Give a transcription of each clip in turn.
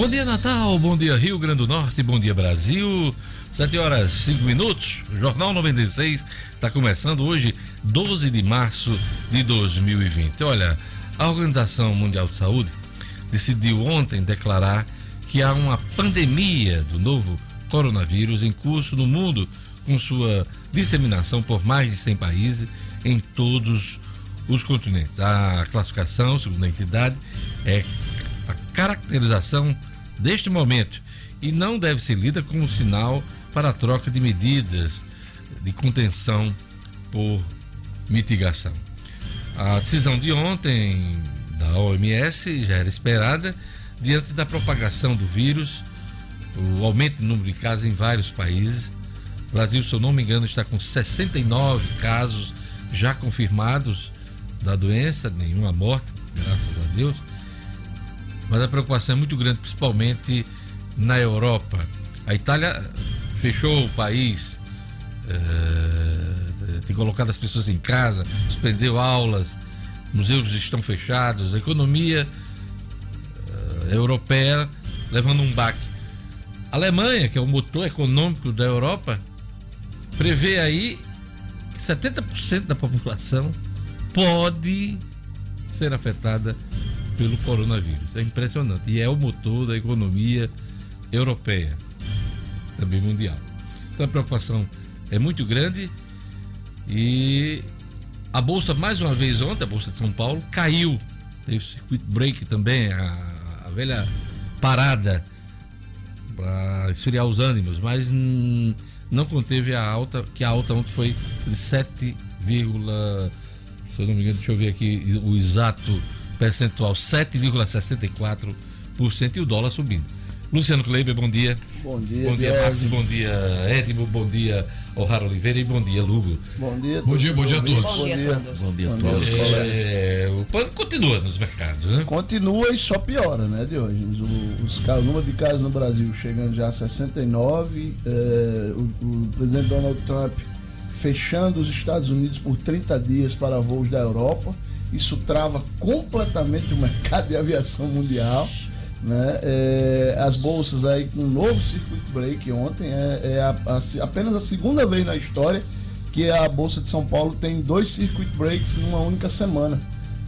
Bom dia, Natal. Bom dia, Rio Grande do Norte. Bom dia, Brasil. 7 horas 5 minutos. Jornal 96 está começando hoje, 12 de março de 2020. Olha, a Organização Mundial de Saúde decidiu ontem declarar que há uma pandemia do novo coronavírus em curso no mundo, com sua disseminação por mais de 100 países em todos os continentes. A classificação, segundo a entidade, é a caracterização deste momento e não deve ser lida como sinal para a troca de medidas de contenção por mitigação. A decisão de ontem da OMS já era esperada diante da propagação do vírus, o aumento do número de casos em vários países. O Brasil, se eu não me engano, está com 69 casos já confirmados da doença, nenhuma morte, graças a Deus. Mas a preocupação é muito grande, principalmente na Europa. A Itália fechou o país, é, tem colocado as pessoas em casa, suspendeu aulas, museus estão fechados, a economia é, europeia levando um baque. A Alemanha, que é o motor econômico da Europa, prevê aí que 70% da população pode ser afetada pelo coronavírus. É impressionante. E é o motor da economia europeia, também mundial. Então a preocupação é muito grande e a bolsa, mais uma vez ontem, a Bolsa de São Paulo, caiu. Teve circuit break também, a, a velha parada para esfriar os ânimos, mas hum, não conteve a alta, que a alta ontem foi de 7, se eu não me engano, deixa eu ver aqui o exato percentual, 7,64% e o dólar subindo. Luciano Kleiber, bom dia. Bom dia, Bom dia, Marcos. Bom dia, Edmo. Bom dia, O'Hara Oliveira. E bom dia, Lugo. Bom dia, bom dia, bom dia a todos. Bom dia a todos. Bom dia a todos. É, o pano continua nos mercados, né? Continua e só piora, né, de hoje. O, os, o número de casos no Brasil chegando já a 69. É, o, o presidente Donald Trump fechando os Estados Unidos por 30 dias para voos da Europa. Isso trava completamente o mercado de aviação mundial. Né? É, as bolsas aí com um novo circuit break ontem é, é a, a, apenas a segunda vez na história que a bolsa de São Paulo tem dois circuit breaks numa única semana.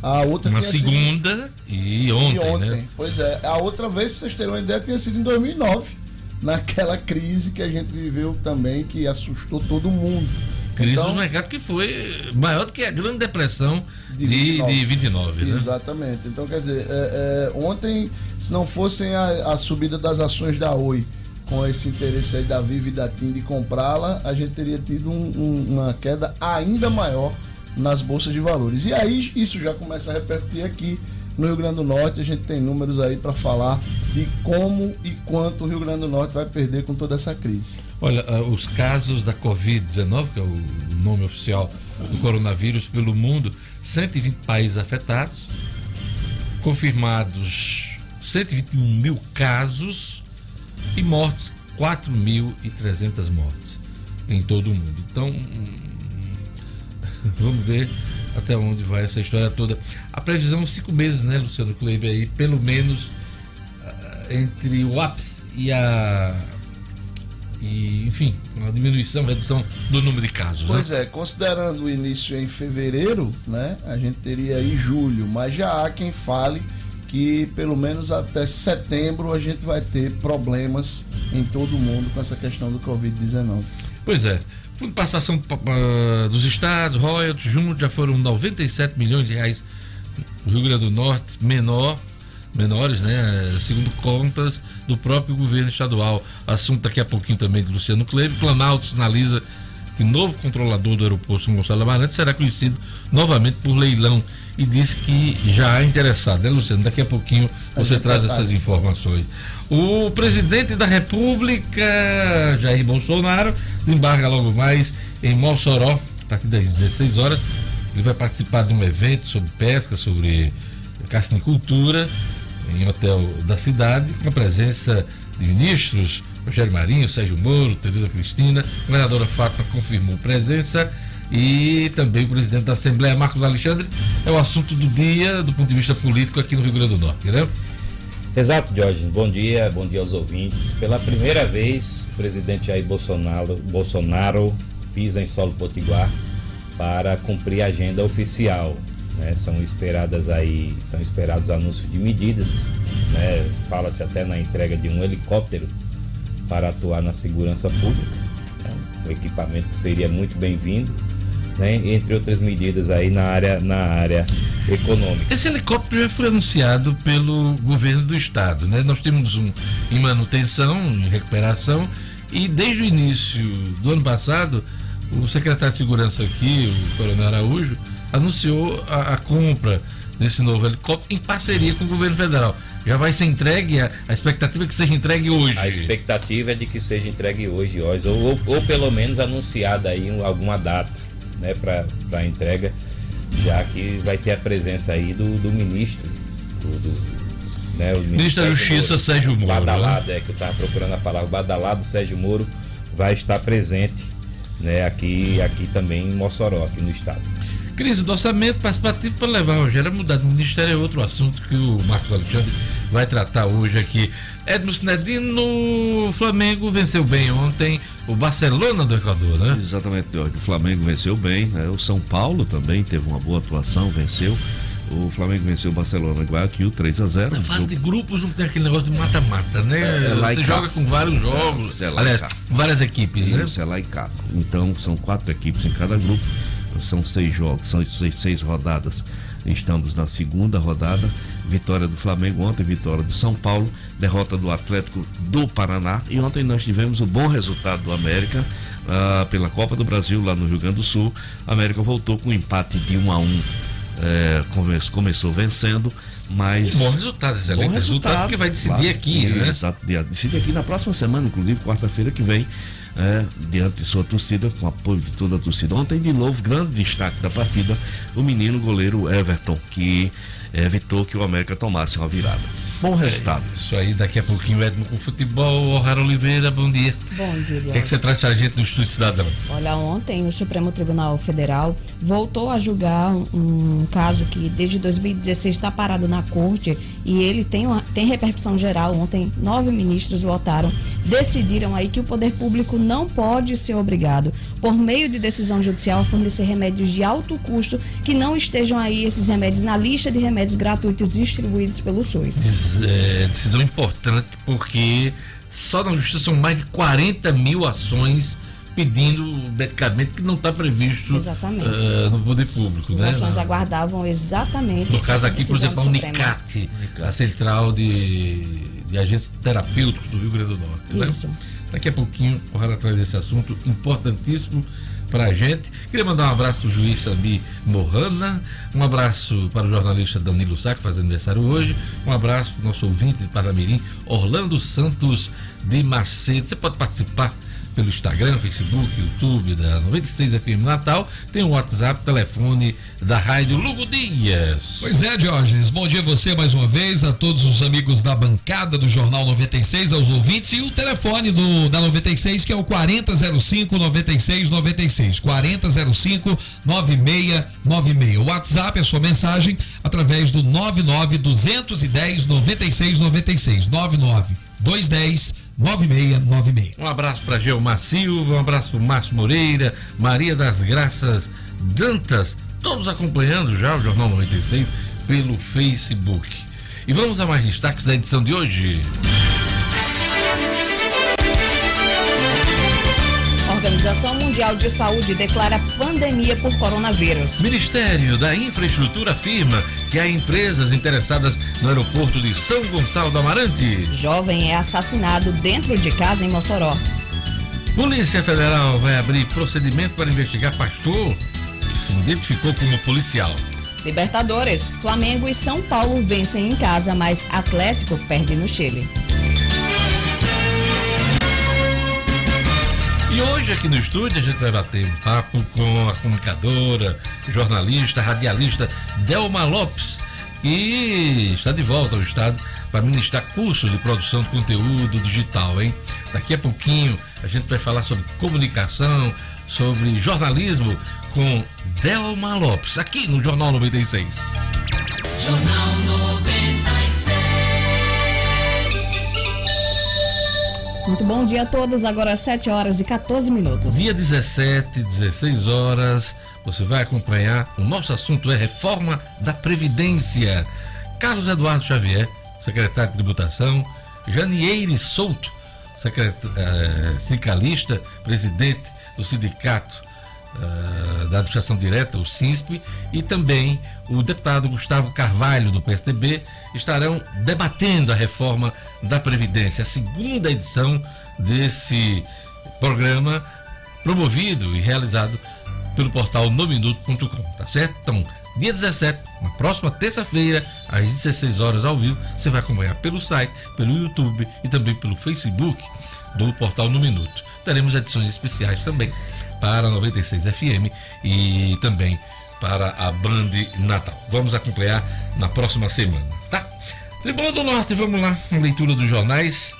A outra uma segunda sido... e ontem, e ontem, né? Pois é, a outra vez, para vocês terem uma ideia, tinha sido em 2009, naquela crise que a gente viveu também, que assustou todo mundo. Crise então, do mercado que foi maior do que a Grande Depressão de 29, de 29 né? Exatamente. Então, quer dizer, é, é, ontem, se não fossem a, a, subida das ações da Oi, com esse interesse aí da Viva e da TIM de comprá-la, a gente teria tido um, um, uma queda ainda maior nas bolsas de valores. E aí isso já começa a repercutir aqui no Rio Grande do Norte. A gente tem números aí para falar de como e quanto o Rio Grande do Norte vai perder com toda essa crise. Olha, uh, os casos da Covid-19, que é o nome oficial do coronavírus pelo mundo, 120 países afetados, confirmados 121 mil casos e mortes, 4.300 mortes em todo o mundo. Então, hum, vamos ver até onde vai essa história toda. A previsão é cinco meses, né, Luciano Kleber, aí, pelo menos uh, entre o ápice e a. E, enfim, uma diminuição, redução do número de casos. Pois né? é, considerando o início em fevereiro, né, a gente teria aí julho, mas já há quem fale que pelo menos até setembro a gente vai ter problemas em todo o mundo com essa questão do Covid-19. Pois é. Fundo de participação uh, dos estados, royalties, juntos já foram 97 milhões de reais no Rio Grande do Norte, menor, menores, né? Segundo contas do próprio governo estadual. Assunto daqui a pouquinho também de Luciano Kleber. Planalto sinaliza que novo controlador do aeroporto São Gonçalo Amarante será conhecido novamente por leilão e disse que já há interessado, né, Luciano? Daqui a pouquinho você traz essas informações. O presidente da República, Jair Bolsonaro, desembarca logo mais em Mossoró, a partir das 16 horas. Ele vai participar de um evento sobre pesca, sobre caçanicultura, em hotel da cidade, com a presença de ministros, Rogério Marinho, Sérgio Moro, Tereza Cristina, a governadora Fátima confirmou presença e também o presidente da Assembleia, Marcos Alexandre, é o assunto do dia do ponto de vista político aqui no Rio Grande do Norte, né? Exato, Jorge. Bom dia, bom dia aos ouvintes. Pela primeira vez, o presidente Jair Bolsonaro, Bolsonaro pisa em solo potiguar para cumprir a agenda oficial. Né? São esperadas aí, são esperados anúncios de medidas. Né? Fala-se até na entrega de um helicóptero para atuar na segurança pública. Né? Um equipamento que seria muito bem-vindo né, entre outras medidas aí na área, na área econômica. Esse helicóptero já foi anunciado pelo governo do estado, né? Nós temos um em manutenção, em recuperação, e desde o início do ano passado, o secretário de segurança aqui, o Coronel Araújo, anunciou a, a compra desse novo helicóptero em parceria com o governo federal. Já vai ser entregue, a, a expectativa é que seja entregue hoje. A expectativa é de que seja entregue hoje, hoje ou, ou, ou pelo menos anunciada aí alguma data né, para a entrega, já que vai ter a presença aí do, do ministro, do, do né, o ministro, da Justiça, Moro, Sérgio Moro. Badalado, né? é que eu estava procurando a palavra, Badalado Sérgio Moro vai estar presente né, aqui, aqui também em Mossoró, aqui no estado. Crise do orçamento participativo para levar o Rogério a mudar de ministério é outro assunto que o Marcos Alexandre vai tratar hoje aqui. Edmo Sinedino, Flamengo venceu bem ontem o Barcelona do Equador, né? Exatamente. O Flamengo venceu bem, né? o São Paulo também teve uma boa atuação, venceu. O Flamengo venceu o Barcelona Guayaquil 3 a 0 Na fase de grupos não tem aquele negócio de mata-mata, né? É, é Você joga com vários jogos, é, aliás, várias equipes, né? Isso, é lá e. Então são quatro equipes em cada grupo, são seis jogos, são seis, seis rodadas. Estamos na segunda rodada. Vitória do Flamengo ontem, vitória do São Paulo, derrota do Atlético do Paraná. E ontem nós tivemos o bom resultado do América uh, pela Copa do Brasil lá no Rio Grande do Sul. A América voltou com um empate de 1 a 1 é, começou vencendo, mas. Bom resultado, excelente bom resultado, resultado que vai decidir claro, aqui, né? Exato, decidir aqui na próxima semana, inclusive quarta-feira que vem, é, diante de sua torcida, com apoio de toda a torcida. Ontem, de novo, grande destaque da partida, o menino goleiro Everton, que evitou que o América tomasse uma virada. Bom resultado. É, isso aí, daqui a pouquinho, Edmo com futebol. O'Hara Oliveira, bom dia. Bom dia, O que, é que você traz para a gente no Estúdio Cidadão? Olha, ontem o Supremo Tribunal Federal voltou a julgar um, um caso que desde 2016 está parado na corte e ele tem, uma, tem repercussão geral. Ontem, nove ministros votaram, decidiram aí que o poder público não pode ser obrigado, por meio de decisão judicial, a fornecer remédios de alto custo que não estejam aí esses remédios na lista de remédios gratuitos distribuídos pelo SUS é, decisão importante porque só na justiça são mais de 40 mil ações pedindo medicamento que não está previsto uh, no poder público. As né? ações aguardavam exatamente. No caso aqui, por exemplo, a Unicate, a Central de, de Agentes Terapêuticos do Rio Grande do Norte. Né? Isso. Né? Daqui a pouquinho, o Rara traz esse assunto importantíssimo para a gente. Queria mandar um abraço para o juiz Sami Morrana, um abraço para o jornalista Danilo Sá, que faz aniversário hoje, um abraço para o nosso ouvinte de Paramirim, Orlando Santos de Macedo. Você pode participar pelo Instagram, Facebook, YouTube da 96 FM Natal. Tem o WhatsApp, telefone da Rádio Lugo Dias. Pois é, Diógenes. Bom dia a você mais uma vez, a todos os amigos da bancada do Jornal 96, aos ouvintes e o telefone do da 96 que é o 4005 9696. 4005 9696. O WhatsApp é sua mensagem através do 99 210 9696. 99 210 9696. Um abraço para Geomar Silva, um abraço para Márcio Moreira, Maria das Graças Dantas, todos acompanhando já o Jornal 96 pelo Facebook. E vamos a mais destaques da edição de hoje. Organização Mundial de Saúde declara pandemia por coronavírus. Ministério da Infraestrutura afirma que há empresas interessadas no aeroporto de São Gonçalo do Amarante. Jovem é assassinado dentro de casa em Mossoró. Polícia Federal vai abrir procedimento para investigar pastor que se identificou como policial. Libertadores, Flamengo e São Paulo vencem em casa, mas Atlético perde no Chile. E hoje aqui no estúdio a gente vai bater um papo com a comunicadora, jornalista, radialista Delma Lopes, que está de volta ao estado para ministrar cursos de produção de conteúdo digital, hein? Daqui a pouquinho a gente vai falar sobre comunicação, sobre jornalismo com Delma Lopes, aqui no Jornal 96. Jornal 96. Muito bom dia a todos. Agora 7 horas e 14 minutos. Dia 17, 16 horas, você vai acompanhar. O nosso assunto é reforma da Previdência. Carlos Eduardo Xavier, secretário de Tributação, Janieire Souto, eh, sindicalista, presidente do Sindicato uh, da Administração Direta, o SINSP, e também o deputado Gustavo Carvalho, do PSDB, estarão debatendo a reforma da Previdência, a segunda edição desse programa promovido e realizado pelo portal nominuto.com, tá certo? Então, dia 17, na próxima terça-feira, às 16 horas ao vivo, você vai acompanhar pelo site, pelo YouTube e também pelo Facebook do portal No Minuto. Teremos edições especiais também para a 96 FM e também para a Band Natal. Vamos acompanhar na próxima semana, tá? Tribuna do Norte, vamos lá, a leitura dos jornais.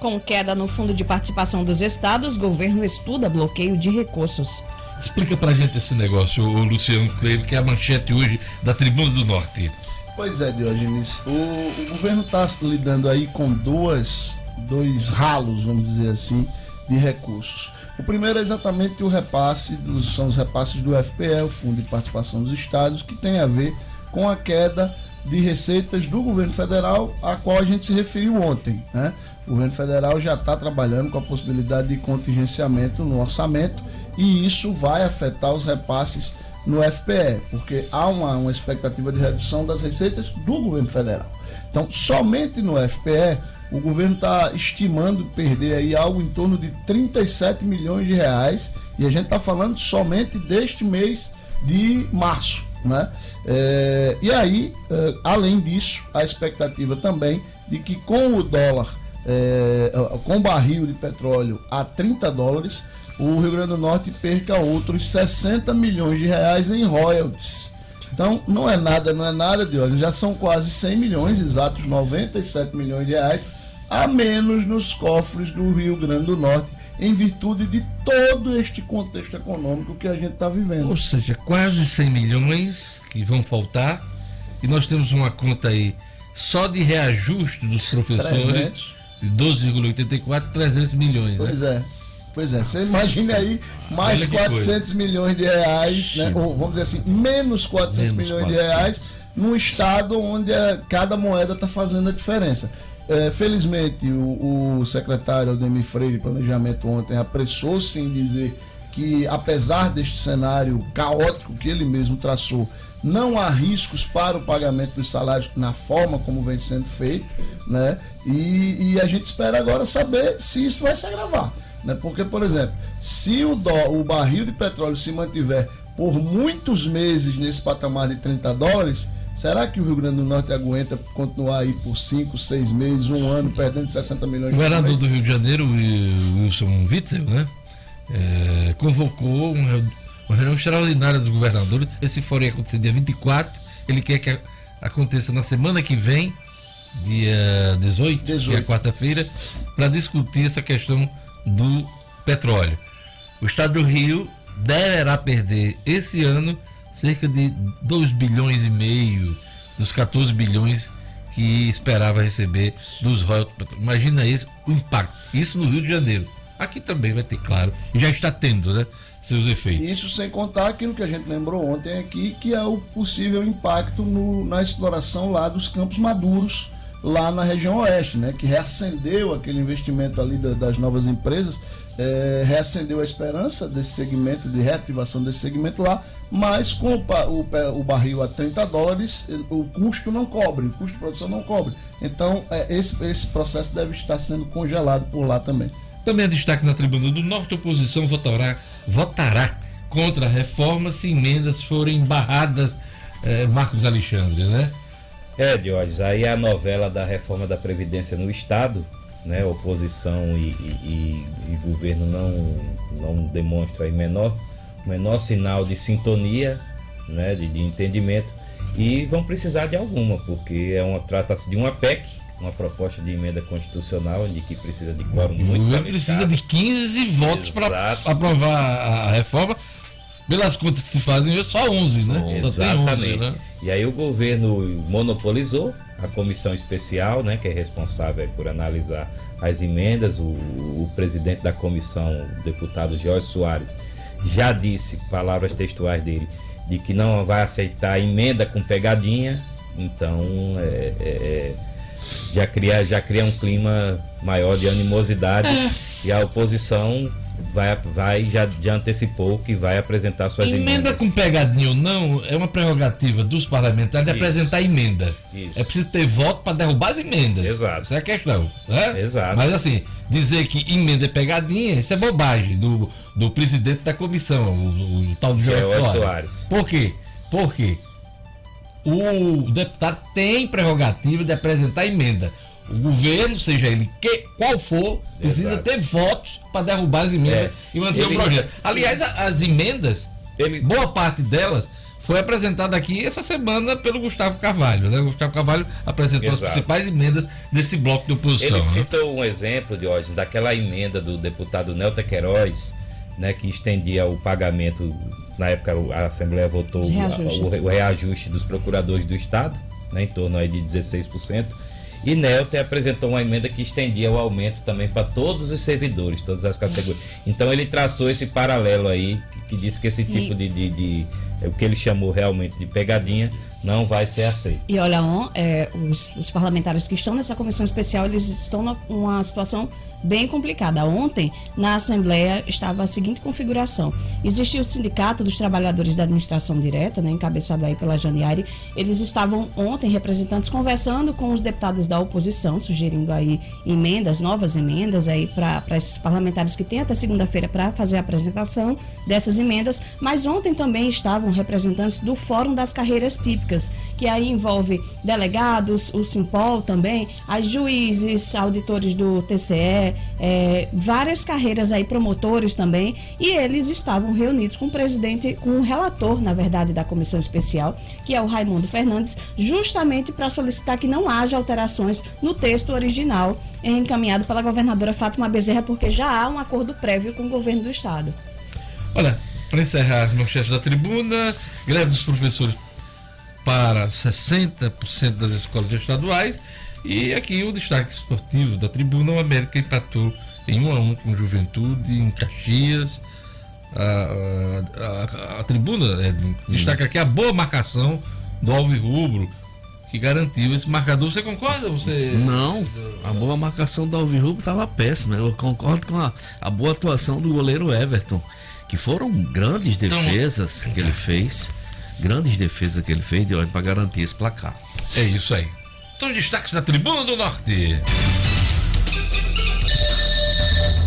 Com queda no fundo de participação dos estados, governo estuda bloqueio de recursos. Explica pra gente esse negócio, o Luciano Cleber, que é a manchete hoje da Tribuna do Norte. Pois é, Diogenes. O, o governo está lidando aí com duas, dois ralos, vamos dizer assim, de recursos. O primeiro é exatamente o repasse, dos, são os repasses do FPE, o Fundo de Participação dos Estados, que tem a ver com a queda de receitas do governo federal, a qual a gente se referiu ontem. Né? O governo federal já está trabalhando com a possibilidade de contingenciamento no orçamento e isso vai afetar os repasses no FPE, porque há uma, uma expectativa de redução das receitas do governo federal. Então, somente no FPE, o governo está estimando perder aí algo em torno de 37 milhões de reais, e a gente está falando somente deste mês de março. Né? É, e aí, é, além disso, a expectativa também de que com o dólar, é, com o barril de petróleo a 30 dólares, o Rio Grande do Norte perca outros 60 milhões de reais em royalties. Então, não é nada, não é nada de olho. Já são quase 100 milhões, exatos 97 milhões de reais, a menos nos cofres do Rio Grande do Norte, em virtude de todo este contexto econômico que a gente está vivendo. Ou seja, quase 100 milhões que vão faltar, e nós temos uma conta aí só de reajuste dos professores 300. de 12,84, 300 milhões. Pois né? é. Pois é, você imagine aí mais 400 coisa. milhões de reais, né? Ou vamos dizer assim, menos 400 menos milhões 400. de reais num estado onde a, cada moeda está fazendo a diferença. É, felizmente, o, o secretário Aldemir Freire de Planejamento ontem apressou-se em dizer que, apesar deste cenário caótico que ele mesmo traçou, não há riscos para o pagamento dos salários na forma como vem sendo feito, né? E, e a gente espera agora saber se isso vai se agravar. Né? Porque, por exemplo, se o, dó, o barril de petróleo se mantiver por muitos meses nesse patamar de 30 dólares, será que o Rio Grande do Norte aguenta continuar aí por 5, 6 meses, um ano, perdendo 60 milhões de reais? O governador do Rio de Janeiro, Wilson Witzel, né? É, convocou uma, uma reunião extraordinária dos governadores. Esse fórum ia acontecer dia 24. Ele quer que aconteça na semana que vem, dia 18, 18. dia quarta-feira, para discutir essa questão do petróleo. O estado do Rio deverá perder esse ano cerca de 2 bilhões e meio dos 14 bilhões que esperava receber dos royalties. Imagina esse o impacto. Isso no Rio de Janeiro. Aqui também vai ter, claro, já está tendo, né? Seus efeitos. Isso sem contar aquilo que a gente lembrou ontem aqui, que é o possível impacto no, na exploração lá dos campos maduros lá na região oeste, né, que reacendeu aquele investimento ali da, das novas empresas, é, reacendeu a esperança desse segmento, de reativação desse segmento lá, mas com o, o, o, barril a 30 dólares, o custo não cobre, o custo de produção não cobre. Então, é, esse, esse processo deve estar sendo congelado por lá também. Também é destaque na tribuna do Norte, a oposição votará, votará contra a reforma se emendas forem barradas, é, Marcos Alexandre, né? É, Diógenes, aí a novela da reforma da Previdência no Estado, né, oposição e, e, e governo não, não demonstram aí menor, menor sinal de sintonia, né, de, de entendimento, e vão precisar de alguma, porque é uma trata-se de uma PEC, uma proposta de emenda constitucional, de que precisa de quórum muito qualificado. precisa de 15 votos para aprovar a reforma pelas contas que se fazem, é só 11, né? Só tem 11, Exatamente. né? E aí o governo monopolizou a comissão especial, né, que é responsável por analisar as emendas. O, o presidente da comissão, o deputado Jorge Soares, já disse, palavras textuais dele, de que não vai aceitar emenda com pegadinha. Então, é, é, é, já, cria, já cria um clima maior de animosidade e a oposição vai, vai já, já antecipou que vai apresentar suas Emenda emendas. com pegadinha ou não é uma prerrogativa dos parlamentares de Isso. apresentar emenda. Isso. É preciso ter voto para derrubar as emendas. Exato. Essa é a questão. Né? Exato. Mas assim, dizer que emenda é pegadinha, isso é bobagem do, do presidente da comissão, o, o tal do Jorge Soares. Soares. Por quê? Porque o deputado tem prerrogativa de apresentar emenda. O governo, seja ele que, qual for, precisa Exato. ter votos para derrubar as emendas É. e manter Ele- o projeto. Aliás, as emendas, Ele- boa parte delas foi apresentada aqui essa semana pelo Gustavo Carvalho. Né? O Gustavo Carvalho apresentou as Exato. principais emendas desse bloco de oposição. Ele né? citou um exemplo, Diógenes, daquela emenda do deputado Nelta Queiroz, né, que estendia o pagamento, na época a Assembleia votou Os reajustes. o, o reajuste dos procuradores do Estado, né, em torno aí de 16%. E Nelta apresentou uma emenda que estendia o aumento também para todos os servidores, todas as categorias. Então ele traçou esse paralelo aí, que, que disse que esse tipo de, de, de- é o que ele chamou realmente de pegadinha, não vai ser aceito. E olha, é, os, os parlamentares que estão nessa comissão especial, eles estão numa situação bem complicada. Ontem, na Assembleia, estava a seguinte configuração. Existia o Sindicato dos Trabalhadores da Administração Direta, né, encabeçado aí pela Janiari. Eles estavam ontem, representantes, conversando com os deputados da oposição, sugerindo aí emendas, novas emendas aí para esses parlamentares que têm até segunda-feira para fazer a apresentação dessas emendas. Mas ontem também estavam representantes do Fórum das Carreiras Típicas, que aí envolve delegados, o Simpol também, as juízes, auditores do TCE, é, várias carreiras aí, promotores também, e eles estavam reunidos com o presidente, com o relator, na verdade, da comissão especial, que é o Raimundo Fernandes, justamente para solicitar que não haja alterações no texto original encaminhado pela governadora Fátima Bezerra, porque já há um acordo prévio com o governo do estado. Olha, para encerrar as manchetes da tribuna, greve dos professores para 60% das escolas estaduais. E aqui o destaque esportivo da tribuna, o América empatou em 1 a 1 com Juventude, em Caxias. A, a- a- a tribuna Edson, destaca aqui a boa marcação do Alvirrubro, que garantiu esse marcador. Você concorda? Você... Não, a boa marcação do Alvirrubro estava péssima. Eu concordo com a, a boa atuação do goleiro Everton, que foram grandes Então- defesas que ele fez. Grandes defesas que ele fez de para garantir esse placar. É isso aí. Então, destaques da Tribuna do Norte.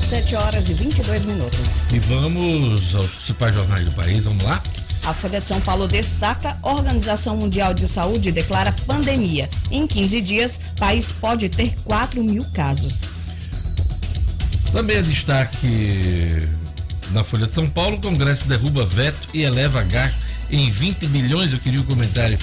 7 horas e 22 minutos. E vamos aos principais jornais do país. Vamos lá? A Folha de São Paulo destaca: Organização Mundial de Saúde declara pandemia. Em 15 dias, país pode ter 4 mil casos. Também é destaque na Folha de São Paulo: o Congresso derruba veto e eleva gasto em 20 bilhões. Eu queria o comentário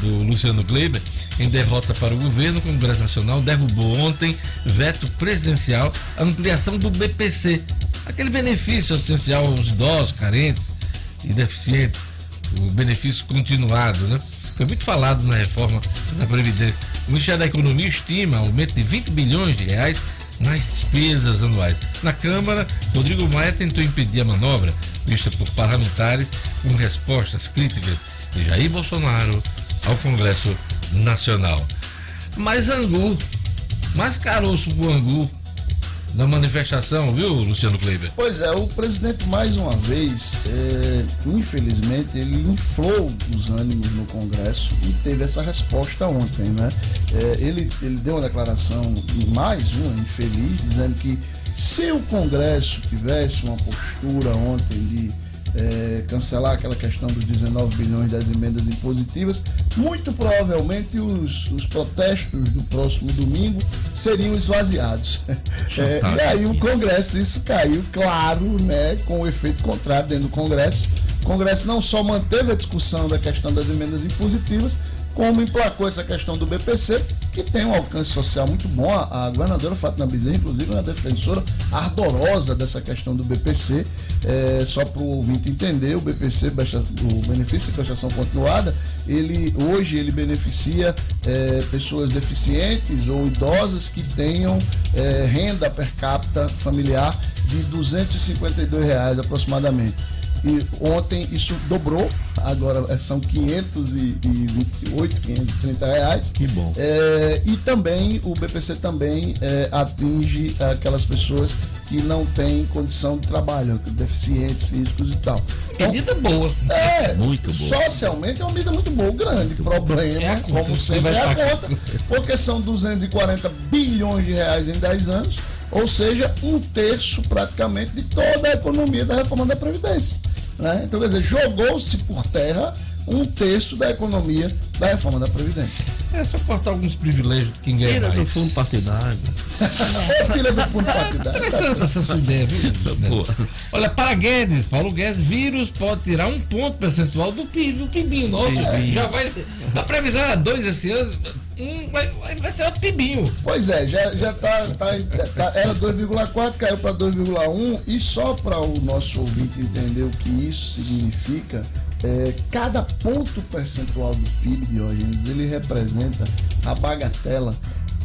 do Luciano Kleiber. Em derrota para o governo, o Congresso Nacional derrubou ontem veto presidencial à ampliação do BPC, aquele benefício assistencial aos idosos, carentes e deficientes, o benefício continuado, né? Foi muito falado na reforma da Previdência. O Ministério da Economia estima aumento de 20 bilhões de reais nas despesas anuais. Na Câmara, Rodrigo Maia tentou impedir a manobra, vista por parlamentares, com respostas críticas de Jair Bolsonaro ao Congresso Nacional. Mas Angu, mais caroço pro Angu na manifestação, viu, Luciano Kleiber? Pois é, o presidente mais uma vez, é, infelizmente, ele inflou os ânimos no Congresso e teve essa resposta ontem, né? É, ele, ele deu uma declaração, mais uma, infeliz, dizendo que se o Congresso tivesse uma postura ontem de é, cancelar aquela questão dos 19 bilhões das emendas impositivas, muito provavelmente os, os protestos do próximo domingo seriam esvaziados. É, e aí o Congresso, isso caiu, claro, né, com o efeito contrário dentro do Congresso. O Congresso não só manteve a discussão da questão das emendas impositivas, como emplacou essa questão do BPC, que tem um alcance social muito bom. A, a governadora Fátima Bezerra, inclusive, é uma defensora ardorosa dessa questão do BPC. É, só para o ouvinte entender, o BPC, o benefício de prestação continuada, ele hoje ele beneficia é, pessoas deficientes ou idosas que tenham é, renda per capita familiar de 252 reais aproximadamente. E ontem isso dobrou, agora são 528, 530 reais. Que bom. É, e também o BPC também é, atinge aquelas pessoas que não têm condição de trabalho, deficientes físicos e tal. Então, medida boa. É, muito boa. Socialmente é uma medida muito boa. O grande muito problema, é conta, como sempre, é a conta, porque são 240 bilhões de reais em 10 anos, ou seja, um terço praticamente de toda a economia da reforma da Previdência. Né? Então, quer dizer, jogou-se por terra um terço da economia da reforma da Previdência. É só cortar alguns privilégios de quem ganha Tira mais. do fundo partidário. Tira do fundo partidário. Interessante essa sua ideia, viu? Olha, para Guedes, Paulo Guedes, vírus pode tirar um ponto percentual do PIB, do PIBinho nosso. É. Já vai, a previsão era dois esse ano, um, vai, vai ser outro pibinho. Pois é, já, já tá, tá, tá era 2,4, caiu para 2,1 e só para o nosso ouvinte entender o que isso significa, é, cada ponto percentual do PIB de hoje ele representa a bagatela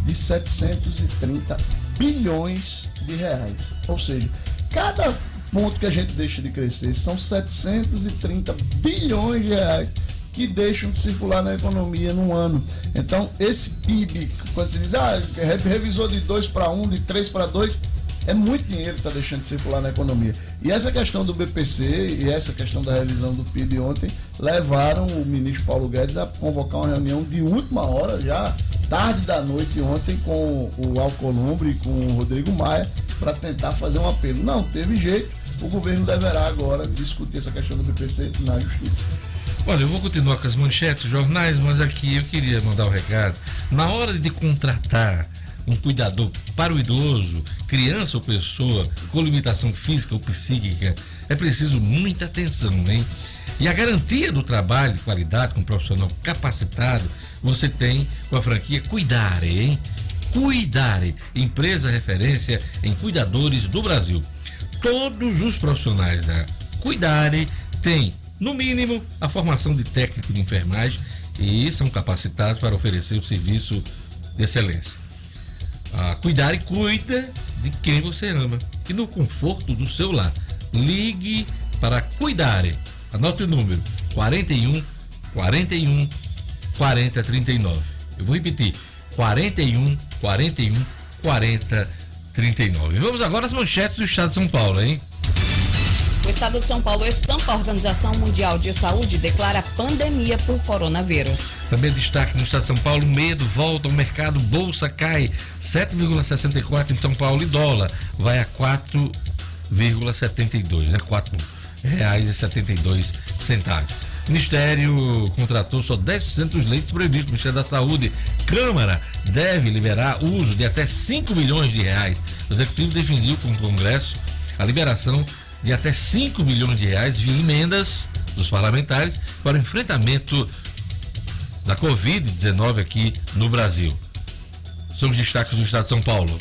de 730 bilhões de reais. Ou seja, cada ponto que a gente deixa de crescer são 730 bilhões de reais que deixam de circular na economia num ano. Então, esse PIB, quando você diz, ah, revisou de 2 para 1, de 3 para 2, é muito dinheiro que está deixando de circular na economia. E essa questão do BPC e essa questão da revisão do PIB ontem levaram o ministro Paulo Guedes a convocar uma reunião de última hora, já tarde da noite ontem, com o Alcolumbre e com o Rodrigo Maia, para tentar fazer um apelo. Não, teve jeito, o governo deverá agora discutir essa questão do BPC na justiça. Olha, eu vou continuar com as manchetes, jornais, mas aqui eu queria mandar um recado. Na hora de contratar um cuidador para o idoso, criança ou pessoa com limitação física ou psíquica, é preciso muita atenção, hein? E a garantia do trabalho de qualidade com um profissional capacitado, você tem com a franquia Cuidare, hein? Cuidare, empresa referência em cuidadores do Brasil. Todos os profissionais da Cuidare têm no mínimo, a formação de técnico de enfermagem e são capacitados para oferecer o serviço de excelência. Ah, cuidar e cuida de quem você ama e no conforto do seu lar. Ligue para Cuidare. Anote o número 41 41 40 39. Eu vou repetir: 41 41 40 39. Vamos agora às manchetes do Estado de São Paulo, hein? O estado de São Paulo estampa a Organização Mundial de Saúde declara pandemia por coronavírus. Também destaque no estado de São Paulo, medo volta ao mercado, bolsa cai 7,64 em São Paulo e dólar vai a 4,72, né? 4 reais e 72 centavos. Ministério contratou só 10% dos leitos previstos. Ministério da Saúde, Câmara deve liberar o uso de até 5 milhões de reais. O Executivo definiu com o Congresso a liberação de até 5 milhões de reais via emendas dos parlamentares para o enfrentamento da Covid-19 aqui no Brasil. São os destaques do Estado de São Paulo.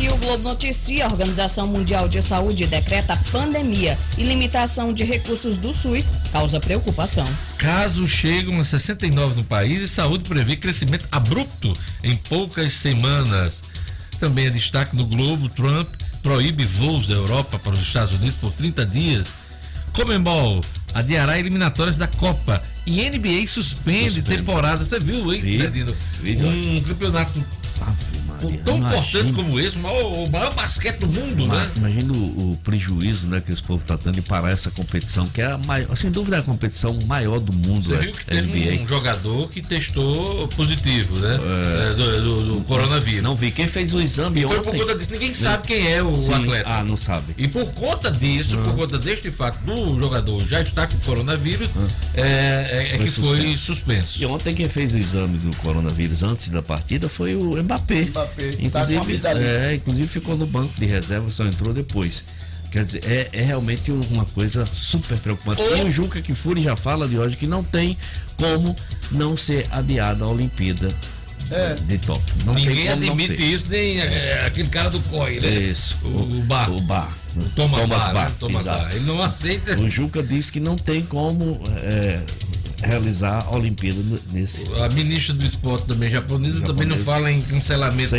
E o Globo noticia: a Organização Mundial de Saúde decreta pandemia e limitação de recursos do SUS causa preocupação. Casos chegam a 69 no país e saúde prevê crescimento abrupto em poucas semanas. Também é destaque no Globo: Trump proíbe voos da Europa para os Estados Unidos por 30 dias. Comembol adiará eliminatórias da Copa. E NBA suspende, suspende. temporada. Você viu, hein, Um campeonato tão importante como esse, o maior basquete do mundo, Mas, né? Imagina o, o, prejuízo né, que esse povo está tendo de parar essa competição, que é a maior, sem dúvida é a competição maior do mundo. Você é, viu que teve NBA. um jogador que testou positivo, né? É, é do, do, do, coronavírus. Não vi. Quem fez o exame Foi ontem? por conta disso. Ninguém sabe quem é o Sim. atleta. Ah, não sabe. E por conta disso, por conta deste fato do jogador já estar com coronavírus, é, é, é que suspenso. foi suspenso. E ontem quem fez o exame do coronavírus antes da partida foi o Mbappé. Mbappé. Tá inclusive, tá é, inclusive ficou no banco de reserva, só entrou depois. Quer dizer, é, é realmente uma coisa super preocupante. E o Juca Kifuri já fala de hoje que não tem como não ser adiada a Olimpíada É. de Tóquio. Não Ninguém tem como não admite isso, nem é, aquele cara do COI, né? Isso, O, o Bar. O Bar. O Thomas, Bar, Bar, né? Thomas. Bar. Ele não aceita. O Juca disse que não tem como é, realizar a Olimpíada nesse. A ministra do esporte também japonesa também não fala em cancelamento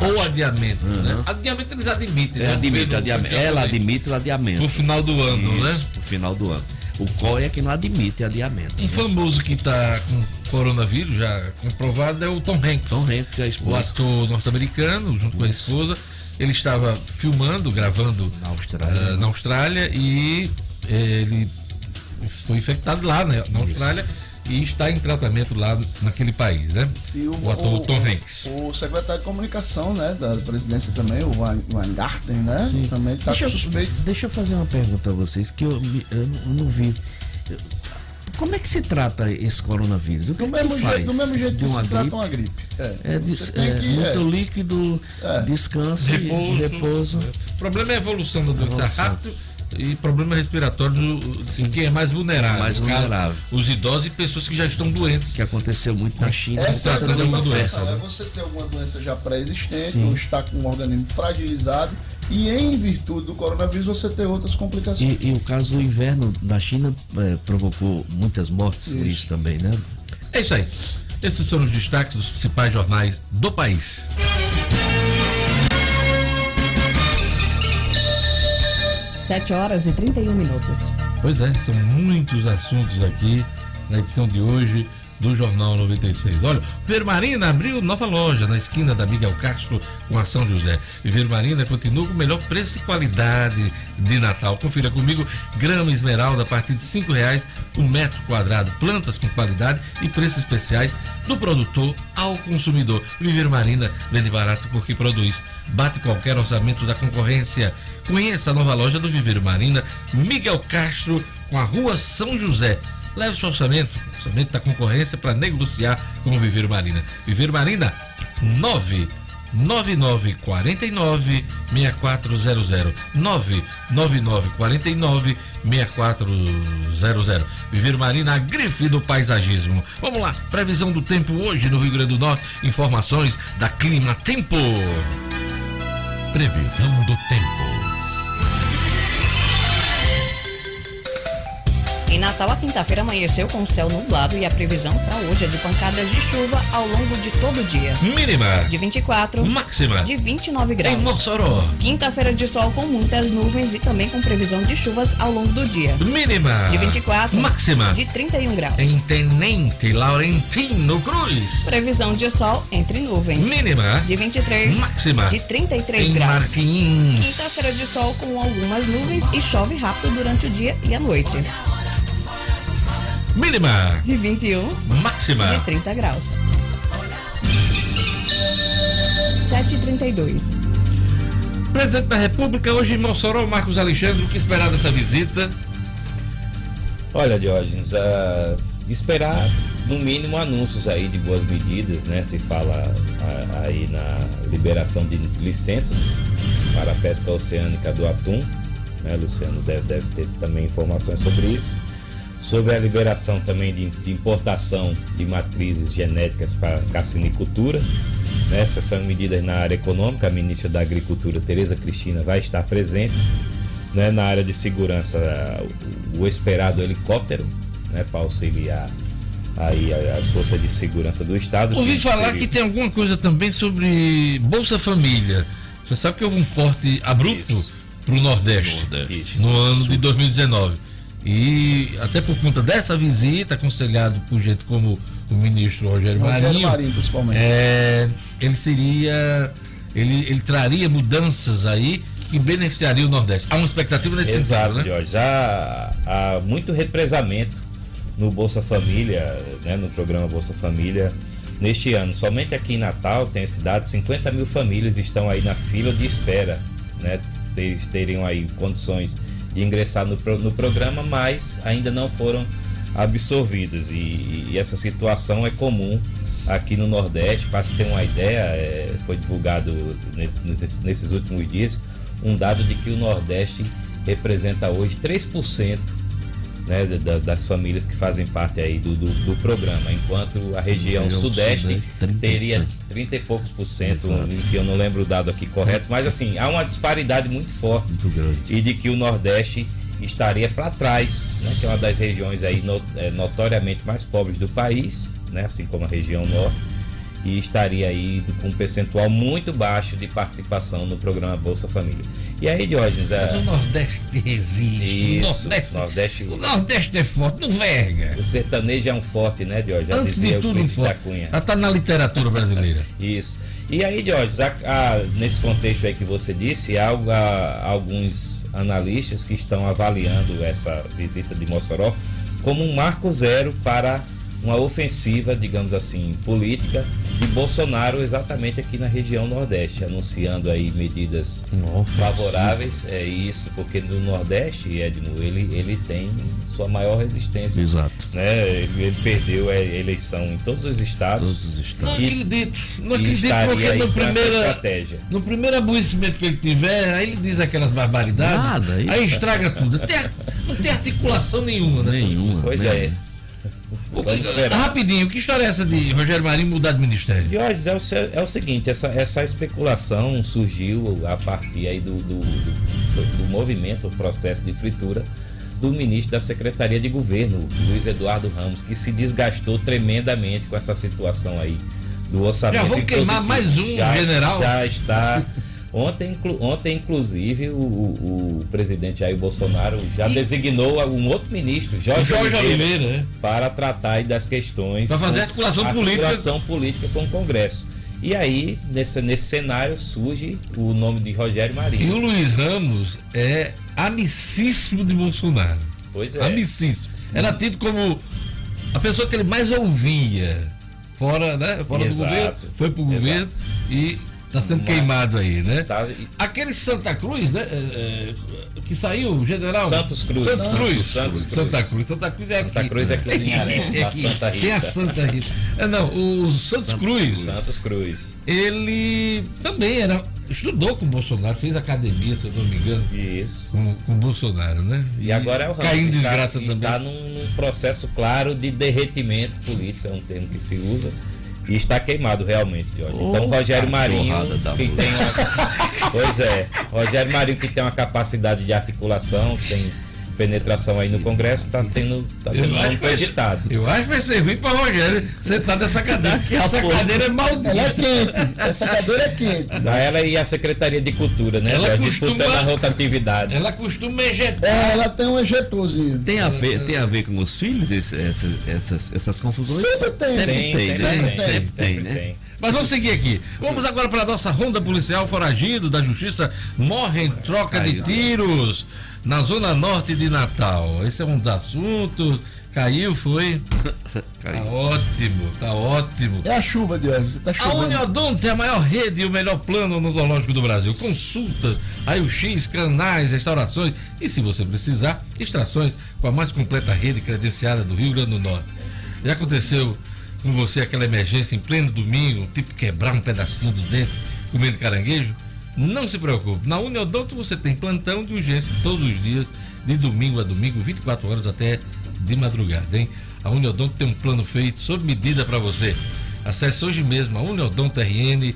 ou adiamento, Uhum. né? Adiamento eles admitem, É, né? admite, Pedro, adiamento. Ela admite o adiamento. Pro final do ano, né? Isso, pro final do ano. O COI é que não admite adiamento. Um famoso que tá com coronavírus já comprovado é o Tom Hanks. Tom Hanks a O esposa ator norte-americano, junto com a esposa, ele estava filmando, gravando na Austrália. ah, na Austrália e eh, ele foi infectado lá né, na Austrália e está em tratamento lá naquele país, né? E O ator Tom Hanks. O secretário de comunicação, né, da presidência também, o Wein- Weingarten, né? Sim. Também tá deixa, com suspeito. deixa eu fazer uma pergunta a vocês que eu, eu não- vi. Eu- Como é que se trata esse coronavírus? O que, Do é que mesmo, se jeito, do mesmo jeito De que uma se trata gripe? uma gripe. É, É, é, que- muito é, líquido, É. descanso Repouso. e repouso. O problema é a evolução da doença rápido e problema respiratório do- de quem é mais vulnerável. Mais No caso, vulnerável. Os idosos e pessoas que já estão doentes. Que aconteceu muito na China. Essa é a tratando grande uma doença, doença, né? né? Você tem alguma doença já pré-existente, ou está com um organismo fragilizado, e em virtude do coronavírus você tem outras complicações. E, e o caso do inverno na China eh, provocou muitas mortes por isso também, né? É isso aí. Esses são os destaques dos principais jornais do país. Sete horas e 31 minutos. Pois é, são muitos assuntos aqui na edição de hoje do Jornal 96. Olha, Vermarina abriu nova loja na esquina da Miguel Castro com a São José. E Vermarina continua com o melhor preço e qualidade de Natal. Confira comigo, grama esmeralda a partir de cinco reais o metro quadrado. Plantas com qualidade e preços especiais do produtor ao consumidor. Viver Marina vende barato porque produz. Bate qualquer orçamento da concorrência. Conheça a nova loja do Viveiro Marina, Miguel Castro, com a rua São José. Leve seu orçamento, orçamento da concorrência para negociar com o Viveiro Marina. Viveiro Marina 99949 6400 99949 6400 Viveiro Marina, a grife do paisagismo. Vamos lá, previsão do tempo hoje no Rio Grande do Norte, informações da Clima Tempo. Previsão do tempo. Em Natal, a quinta-feira amanheceu com o céu nublado e a previsão para hoje é de pancadas de chuva ao longo de todo o dia. Mínima, De 24, máxima, de 29 em graus. Mossoró. Quinta-feira de sol com muitas nuvens e também com previsão de chuvas ao longo do dia. Mínima, De 24, máxima, de 31 graus. em Tenente Laurentino Cruz. Previsão de sol entre nuvens. Mínima, De 23, máxima, de 33 em graus. Marquinhos. Quinta-feira de sol com algumas nuvens e chove rápido durante o dia e a noite. Mínima, De 21, máxima. de 30 graus. 7h32. Presidente da República, hoje em Mossoró, Marcos Alexandre, o que esperar dessa visita? Olha, Diógenes, ah, esperar no mínimo anúncios aí de boas medidas, né? Se fala ah, aí na liberação de licenças para a pesca oceânica do atum, né? Luciano deve, deve ter também informações sobre isso. Sobre a liberação também de, de importação de matrizes genéticas para cassinicultura. né? Essas são medidas na área econômica. A ministra da Agricultura, Tereza Cristina, vai estar presente né, na área de segurança o, esperado helicóptero né, para auxiliar aí as forças de segurança do estado. Ouvi falar seria- que tem alguma coisa também sobre Bolsa Família. Você sabe que houve um corte abrupto para o Nordeste, Isso. no ano de 2019. E até por conta dessa visita, aconselhado por gente como o ministro Rogério, Rogério Marinho, Marinho, principalmente. é, ele seria. Ele, ele traria mudanças aí que beneficiaria o Nordeste. Há uma expectativa nesse Exato, sentido, né? Já há muito represamento no Bolsa Família, né, no programa Bolsa Família, neste ano. Somente aqui em Natal tem esse dado, 50 mil famílias estão aí na fila de espera, né? ter- Teriam aí condições de ingressar no, no programa, mas ainda não foram absorvidas. E, e essa situação é comum aqui no Nordeste. Para se ter uma ideia, é, foi divulgado nesse- nesses últimos dias um dado de que o Nordeste representa hoje 3% né, da, das famílias que fazem parte aí do, do, do programa, enquanto a região sudeste Sudeste, 30 e teria tantos. 30 e poucos por cento, enfim, eu não lembro o dado aqui correto, mas assim, há uma disparidade muito forte Muito grande. e de que o Nordeste estaria para trás, né, que é uma das regiões aí no- é, notoriamente mais pobres do país, né, assim como a região norte, e estaria aí com um percentual muito baixo de participação no programa Bolsa Família. E aí, Diógenes, Mas o é, Nordeste resiste. isso, o, Nordeste, Nordeste, o Nordeste é forte, não verga. o sertanejo é um forte, né, Diógenes? Já Antes de o tudo, um forte. Cunha. Ela tá na literatura brasileira. Isso. E aí, Diógenes, a- a- nesse contexto aí que você disse, há, há alguns analistas que estão avaliando essa visita de Mossoró como um marco zero para uma ofensiva, digamos assim, política de Bolsonaro exatamente aqui na região Nordeste, anunciando aí medidas favoráveis. É isso, porque no Nordeste, Edmo, ele, ele tem sua maior resistência. Exato. Né? Ele, ele perdeu a eleição em todos os estados. Todos os Não estados. E- acredito. Não acredito porque no primeiro, estratégia. no primeiro aborrecimento que ele tiver, aí ele diz aquelas barbaridades. Nada, isso. aí estraga tudo. Não tem, não tem articulação nenhuma nessas Nenhuma. Pois é. Que- rapidinho, que história é essa de Rogério Marinho mudar de ministério? Diógenes, é o, é o seguinte, essa, essa especulação surgiu a partir aí do, do, do- do movimento, o processo de fritura do ministro da Secretaria de Governo, Luiz Eduardo Ramos, que se desgastou tremendamente com essa situação aí do orçamento. Já vamos queimar mais um já, general? Já está. Ontem, inclu- ontem inclusive, o, o- o presidente Jair Bolsonaro já E- designou um outro ministro, Jorge, Jorge Oliveira, Oliveira, né? para tratar das questões. Pra fazer com- articulação política. articulação política com o Congresso. E aí, nesse, nesse cenário, surge o nome de Rogério E Marinho. o Luiz Ramos é amicíssimo de Bolsonaro. Pois é. Amicíssimo. Era tido como a pessoa que ele mais ouvia fora, né? Fora Exato. do governo, foi pro Exato. governo e está sendo Uma- queimado aí, né? Tá- e- Aquele Santa Cruz, né? é, é, que saiu, general. Santos Cruz. Santos Cruz. Santos Cruz. Santa Cruz. Santa Cruz é aqui. Santa Cruz é aqui em Linhares, É da aqui. Santa Tem a Rita. Santa Rita. É, não, o Santos, Cruz, Santos Cruz. ele também era, estudou com o Bolsonaro, fez academia, se eu não me engano, Isso. com, com o Bolsonaro, né? E agora é o Ramos. Caiu em está- desgraça que também. Está num processo claro de derretimento político, é um termo que se usa. E está queimado realmente, Jorge. Então, Rogério Marinho, que tem uma... Pois é, Rogério Marinho, que tem uma capacidade de articulação, tem penetração aí no Congresso, está tendo, tá tendo acho, que vai, eu acho que vai ser ruim para Rogério sentar nessa cadeira. Essa cadeira é maldita. Ela é quente. Essa cadeira é quente. A ela e a Secretaria de Cultura, né? Ela costuma- Disputando a rotatividade. Ela costuma ejetar. É, ela tem um ejetorzinho. Tem a ver, tem a ver com os filhos, esse- essas, essas, essas confusões? Sempre tem. Sempre Tem, tem, sempre né? tem, Sempre sempre tem, né? tem. Mas vamos seguir aqui. Vamos agora para a nossa ronda policial. Foragido da Justiça morre em troca de tiros na zona norte de Natal. Esse é um dos assuntos. Caiu, foi. Tá Caiu. ótimo, tá ótimo. É a chuva de hoje. Tá A chovendo. Uniodonto é a maior rede e o melhor plano odontológico do Brasil. Consultas, raio-x, canais, restaurações e, se você precisar, extrações com a mais completa rede credenciada do Rio Grande do Norte. Já aconteceu com você aquela emergência em pleno domingo, tipo quebrar um pedacinho do dente comendo caranguejo? Não se preocupe. Na Uniodonto você tem plantão de urgência todos os dias, de domingo a domingo, 24 horas até de madrugada, hein? A Uniodonto tem um plano feito sob medida para você. Acesse hoje mesmo a uniodontorn.com.br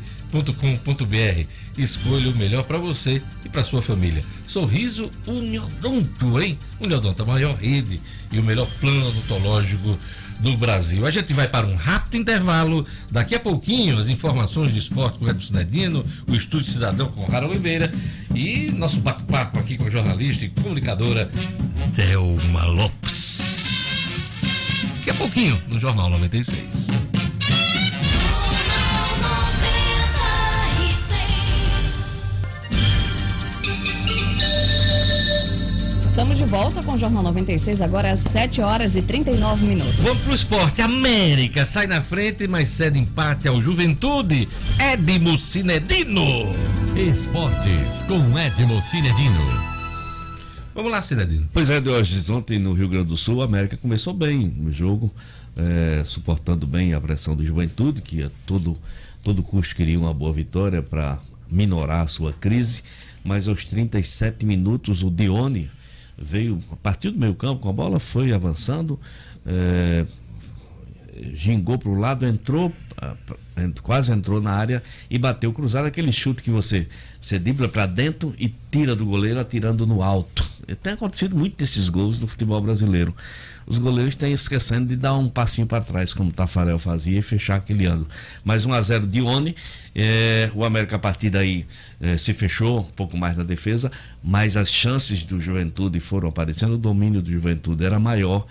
escolha o melhor para você e para sua família. Sorriso Uniodonto, hein? Uniodonto, a maior rede e o melhor plano odontológico do Brasil. A gente vai para um rápido intervalo. Daqui a pouquinho, as informações de esporte com o Edson Cinedino, o Estúdio Cidadão com Rara Oliveira e nosso bate-papo aqui com a jornalista e comunicadora Thelma Lopes. Daqui a pouquinho, no Jornal 96. Estamos de volta com o Jornal 96, agora às 7 horas e 39 minutos. Vamos pro esporte. América sai na frente, mas cede empate ao Juventude. Edmo Cinedino. Esportes com Edmo Cinedino. Vamos lá, Cinedino. Pois é, Diógenes, ontem no Rio Grande do Sul, a América começou bem no jogo, eh, suportando bem a pressão do Juventude, que a todo, todo custo queria uma boa vitória para minorar a sua crise, mas aos 37 minutos o Dione veio a partir do meio campo com a bola, foi avançando, é, gingou para o lado, entrou, ah, quase entrou na área e bateu cruzado, aquele chute que você, você dribla para dentro e tira do goleiro atirando no alto. Tem acontecido muito desses gols no futebol brasileiro. Os goleiros têm esquecendo de dar um passinho para trás, como o Tafarel fazia, e fechar aquele ano. Mais 1 a 0 de Oni, é, o América a partir daí é, se fechou um pouco mais na defesa, mas as chances do Juventude foram aparecendo, o domínio do Juventude era maior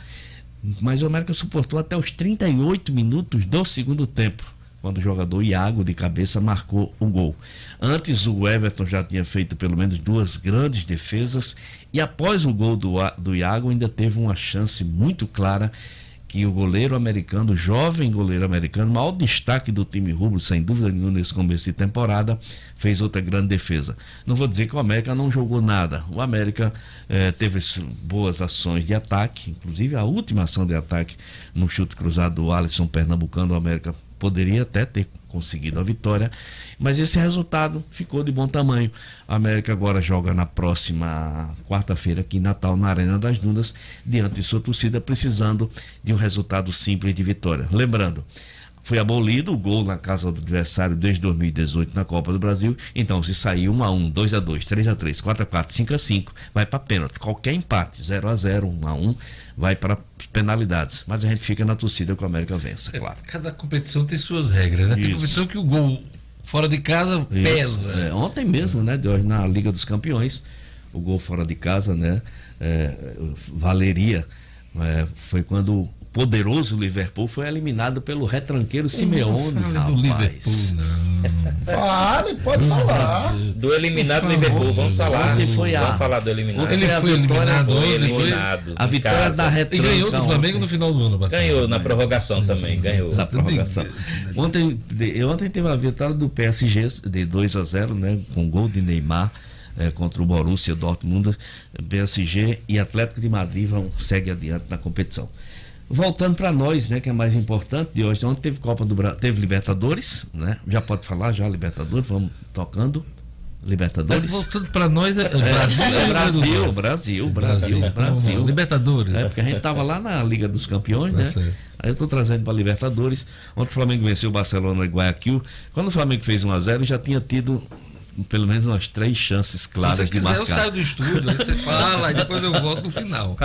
mas o América suportou até os 38 minutos do segundo tempo, quando o jogador Iago de cabeça marcou um gol. Antes o Everton já tinha feito pelo menos duas grandes defesas e após o gol do, do Iago ainda teve uma chance muito clara que o goleiro americano, o jovem goleiro americano, maior destaque do time rubro, sem dúvida nenhuma, nesse começo de temporada, fez outra grande defesa. Não vou dizer que o América não jogou nada. O América eh, teve boas ações de ataque, inclusive a última ação de ataque no chute cruzado do Alisson Pernambucano, o América poderia até ter conseguido a vitória, mas esse resultado ficou de bom tamanho. A América agora joga na próxima quarta-feira aqui em Natal, na Arena das Dunas, diante de sua torcida, precisando de um resultado simples de vitória. Lembrando, foi abolido o gol na casa do adversário desde 2018 na Copa do Brasil. Então, se sair 1 a 1, 2 a 2, 3 a 3, 4 a 4, 5 a 5, vai para pênalti. Qualquer empate, 0 a 0, 1 a 1, vai para penalidades. Mas a gente fica na torcida que o América vença, é, claro. Cada competição tem suas regras, né? Tem competição que o gol fora de casa pesa. É, ontem mesmo, né, de hoje, na Liga dos Campeões, o gol fora de casa, né, é, valeria. É, foi quando poderoso Liverpool foi eliminado pelo retranqueiro Simeone. Não do Liverpool, não. Fale, pode falar. Do eliminado Liverpool, vamos falar. Ontem foi a, vamos falar do eliminado. Ele foi eliminado, foi eliminado. A vitória da retranca. E ganhou do Flamengo no final do ano passado. Ganhou na prorrogação também, ganhou. Na prorrogação. Ontem, ontem teve a vitória do PSG de 2 a 0, né, com gol de Neymar. É, contra o Borussia Dortmund, PSG e Atlético de Madrid vão segue adiante na competição. Voltando para nós, né, que é mais importante de hoje. Ontem teve Copa do Brasil, teve Libertadores, né? Já pode falar já Libertadores, vamos tocando. Libertadores. voltando para nós é, é Brasil, é, Brasil, Brasil, Brasil, Brasil, Brasil. Libertadores. É, porque a gente tava lá na Liga dos Campeões, né? Tá Aí eu tô trazendo para Libertadores. Ontem o Flamengo venceu o Barcelona e Guayaquil. Quando o Flamengo fez 1 a 0, já tinha tido pelo menos umas três chances claras Se quiser, de marcar. eu saio do estúdio, você fala, e depois eu volto no final.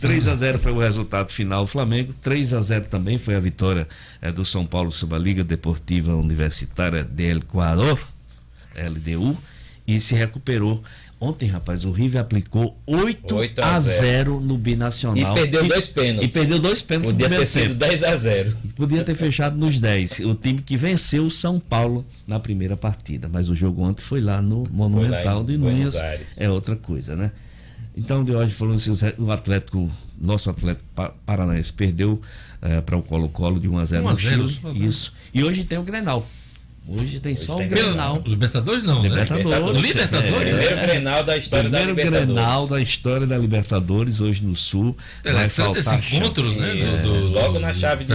3 a 0 foi o resultado final do Flamengo, 3 a 0 também foi a vitória é, do São Paulo sobre a Liga Deportiva Universitária del Equador, LDU, e se recuperou Ontem, rapaz, o River aplicou 8, 8 a, 0. 0 no binacional. E perdeu dois pênaltis. E perdeu dois pênaltis. Podia ter sido 10 a 0. Podia ter fechado nos 10. O time que venceu o São Paulo na primeira partida. Mas o jogo ontem foi lá no Monumental lá de Nunes. É outra coisa, né? Então, de hoje falando assim, o Atlético, nosso Atlético Paranaense perdeu é, para o Colo-Colo de 1 a 0 1 a 0, no Chile. Isso. E hoje tem o Grenal. Hoje tem Hoje só tem o Grenal. Libertadores não, Libertadores. Né? Libertadores. É. Primeiro Grenal da história Primeiro da Libertadores. Grenal da história da Libertadores, hoje no Sul. É, vai faltar esse encontro, né? Do, do, logo na chave de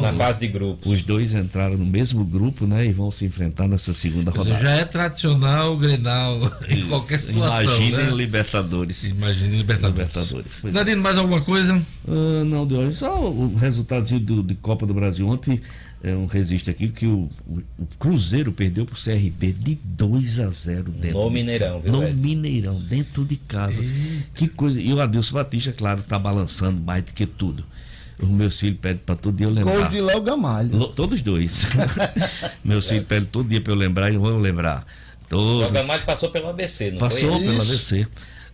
na fase de grupo. Os dois entraram no mesmo grupo, né? E vão se enfrentar nessa segunda rodada. Já é tradicional o Grenal em qualquer situação. Imagine né? Libertadores. Imagine Libertadores. Libertadores. Nadine, mais alguma coisa? Uh, não, de hoje. Só o resultado do, de Copa do Brasil ontem é um registro aqui que o, o, o, Cruzeiro perdeu pro CRB de 2 a 0 dentro. No de, Mineirão, viu? No velho? Mineirão, dentro de casa. E... Que coisa. E o Adilson Batista, claro, tá balançando mais do que tudo. Os meus filhos pedem para todo dia eu lembrar. Gol de Léo Gamalho. Todos dois. meus filhos pedem todo dia para eu lembrar e eu vou lembrar. Todos. O Gamalho passou pelo ABC, não passou foi? Passou pelo ABC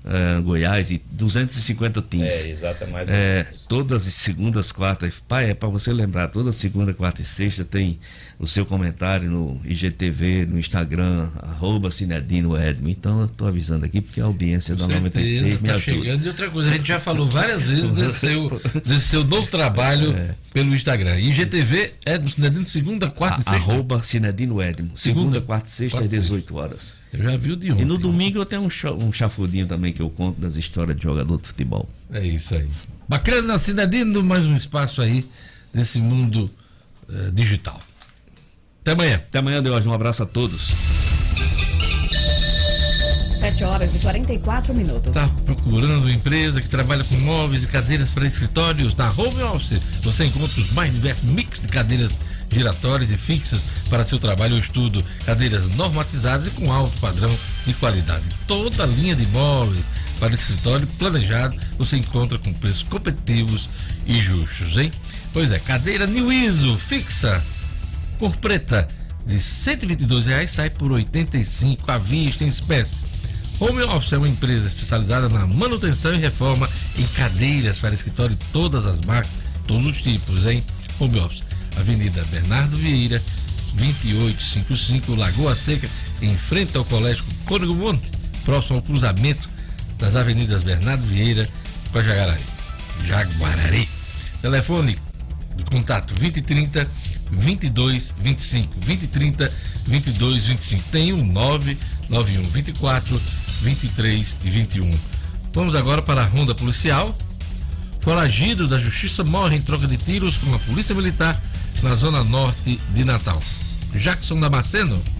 uh, Goiás e 250 times. É, exato, mais é, Todas as segundas, quartas, pai, é para você lembrar, toda segunda, quarta e sexta tem o seu comentário no IGTV, no Instagram, arroba Cinedino. Então eu tô avisando aqui porque a audiência Com da certeza, 96 me tá ajuda. chegando. E outra coisa, a gente já falou várias vezes desse seu, desse seu novo trabalho é. pelo Instagram. IGTV é do Cinedino segunda, quarta e sexta. Arroba Cinedino. Segunda, segunda, quarta e sexta, às 18 horas. Eu já vi o de ontem. E no domingo eu tenho um, um chafurdinho também que eu conto das histórias de jogador de futebol. É isso aí. Bacana, Cinedino, mais um espaço aí nesse mundo uh, digital. Até amanhã. Até amanhã, Deus. Um abraço a todos. 7 horas e 44 minutos. Está procurando empresa que trabalha com móveis e cadeiras para escritórios? Na Home Office você encontra os mais diversos mix de cadeiras giratórias e fixas para seu trabalho ou estudo. Cadeiras normatizadas e com alto padrão de qualidade. Toda a linha de móveis para escritório planejado você encontra com preços competitivos e justos, hein? Pois é, cadeira New ISO fixa, cor preta, de 122 reais sai por R$ 85 à vista em espécie. Home Office é uma empresa especializada na manutenção e reforma em cadeiras para escritório de todas as marcas, todos os tipos, hein? Home Office, Avenida Bernardo Vieira, 2855, Lagoa Seca, em frente ao Colégio Cônigo Monte, próximo ao cruzamento das avenidas Bernardo Vieira com a Jaguarari. Jaguarari. Telefone de contato 2030 2225 2030 2225. Tem um 991 24 23 e 21. Vamos agora para a ronda policial. Foragido da justiça morre em troca de tiros com a polícia militar na zona norte de Natal. Jackson Damasceno.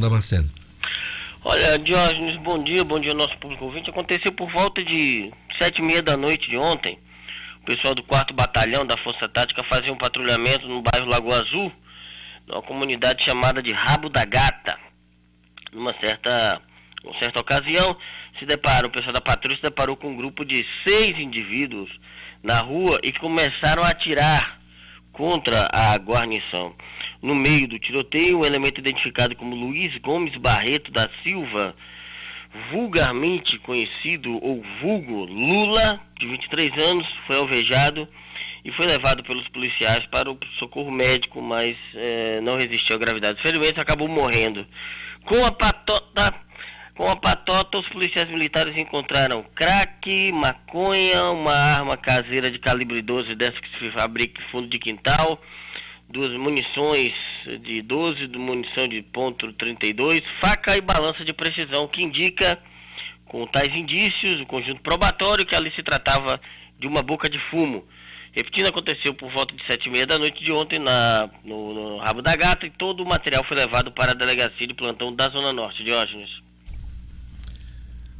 Damasceno. Olha, Diógenes, bom dia, bom dia nosso público ouvinte. Aconteceu por volta de sete e meia da noite de ontem. O pessoal do 4 Batalhão da Força Tática fazia um patrulhamento no bairro Lagoa Azul, numa comunidade chamada de Rabo da Gata. Numa certa, uma certa ocasião, se deparou, o pessoal da patrulha se deparou com um grupo de seis indivíduos na rua e começaram a atirar contra a guarnição. No meio do tiroteio, um elemento identificado como Luiz Gomes Barreto da Silva, vulgarmente conhecido ou vulgo Lula, de 23 anos, foi alvejado e foi levado pelos policiais para o socorro médico, mas eh, não resistiu à gravidade dos ferimentos acabou morrendo. Com a patota, com a patota, os policiais militares encontraram crack, maconha, uma arma caseira de calibre 12 dessa que se fabrica em fundo de quintal, duas munições de 12, de munição de ponto 32, faca e balança de precisão, que indica, com tais indícios, o conjunto probatório, que ali se tratava de uma boca de fumo. Repetindo, aconteceu por volta de sete e meia da noite de ontem na, no, no Rabo da Gata e todo o material foi levado para a delegacia de plantão da Zona Norte, Diógenes.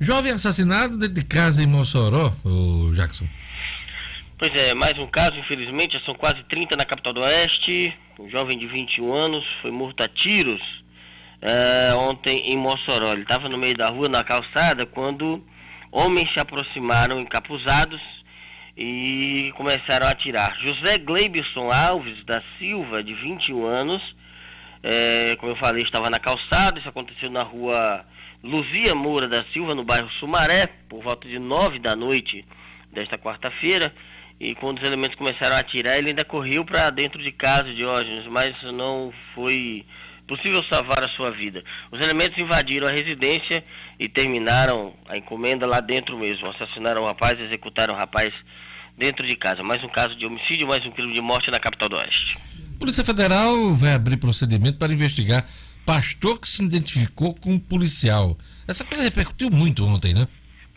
Jovem assassinado dentro de casa em Mossoró, o Jackson. Pois é, mais um caso, infelizmente, já são quase 30 na capital do Oeste. Um jovem de 21 anos foi morto a tiros eh, ontem em Mossoró. Ele estava no meio da rua, na calçada, quando homens se aproximaram encapuzados e começaram a atirar. José Gleibson Alves da Silva, de 21 anos, eh, como eu falei, estava na calçada. Isso aconteceu na rua Luzia Moura da Silva, no bairro Sumaré, por volta de 9 da noite desta quarta-feira e quando os elementos começaram a atirar, ele ainda correu para dentro de casa, Diógenes, mas não foi possível salvar a sua vida. Os elementos invadiram a residência e terminaram a encomenda lá dentro mesmo. Assassinaram o rapaz, executaram o rapaz dentro de casa. Mais um caso de homicídio, mais um crime de morte na capital do Oeste. Polícia Federal vai abrir procedimento para investigar pastor que se identificou com um policial. Essa coisa repercutiu muito ontem, né?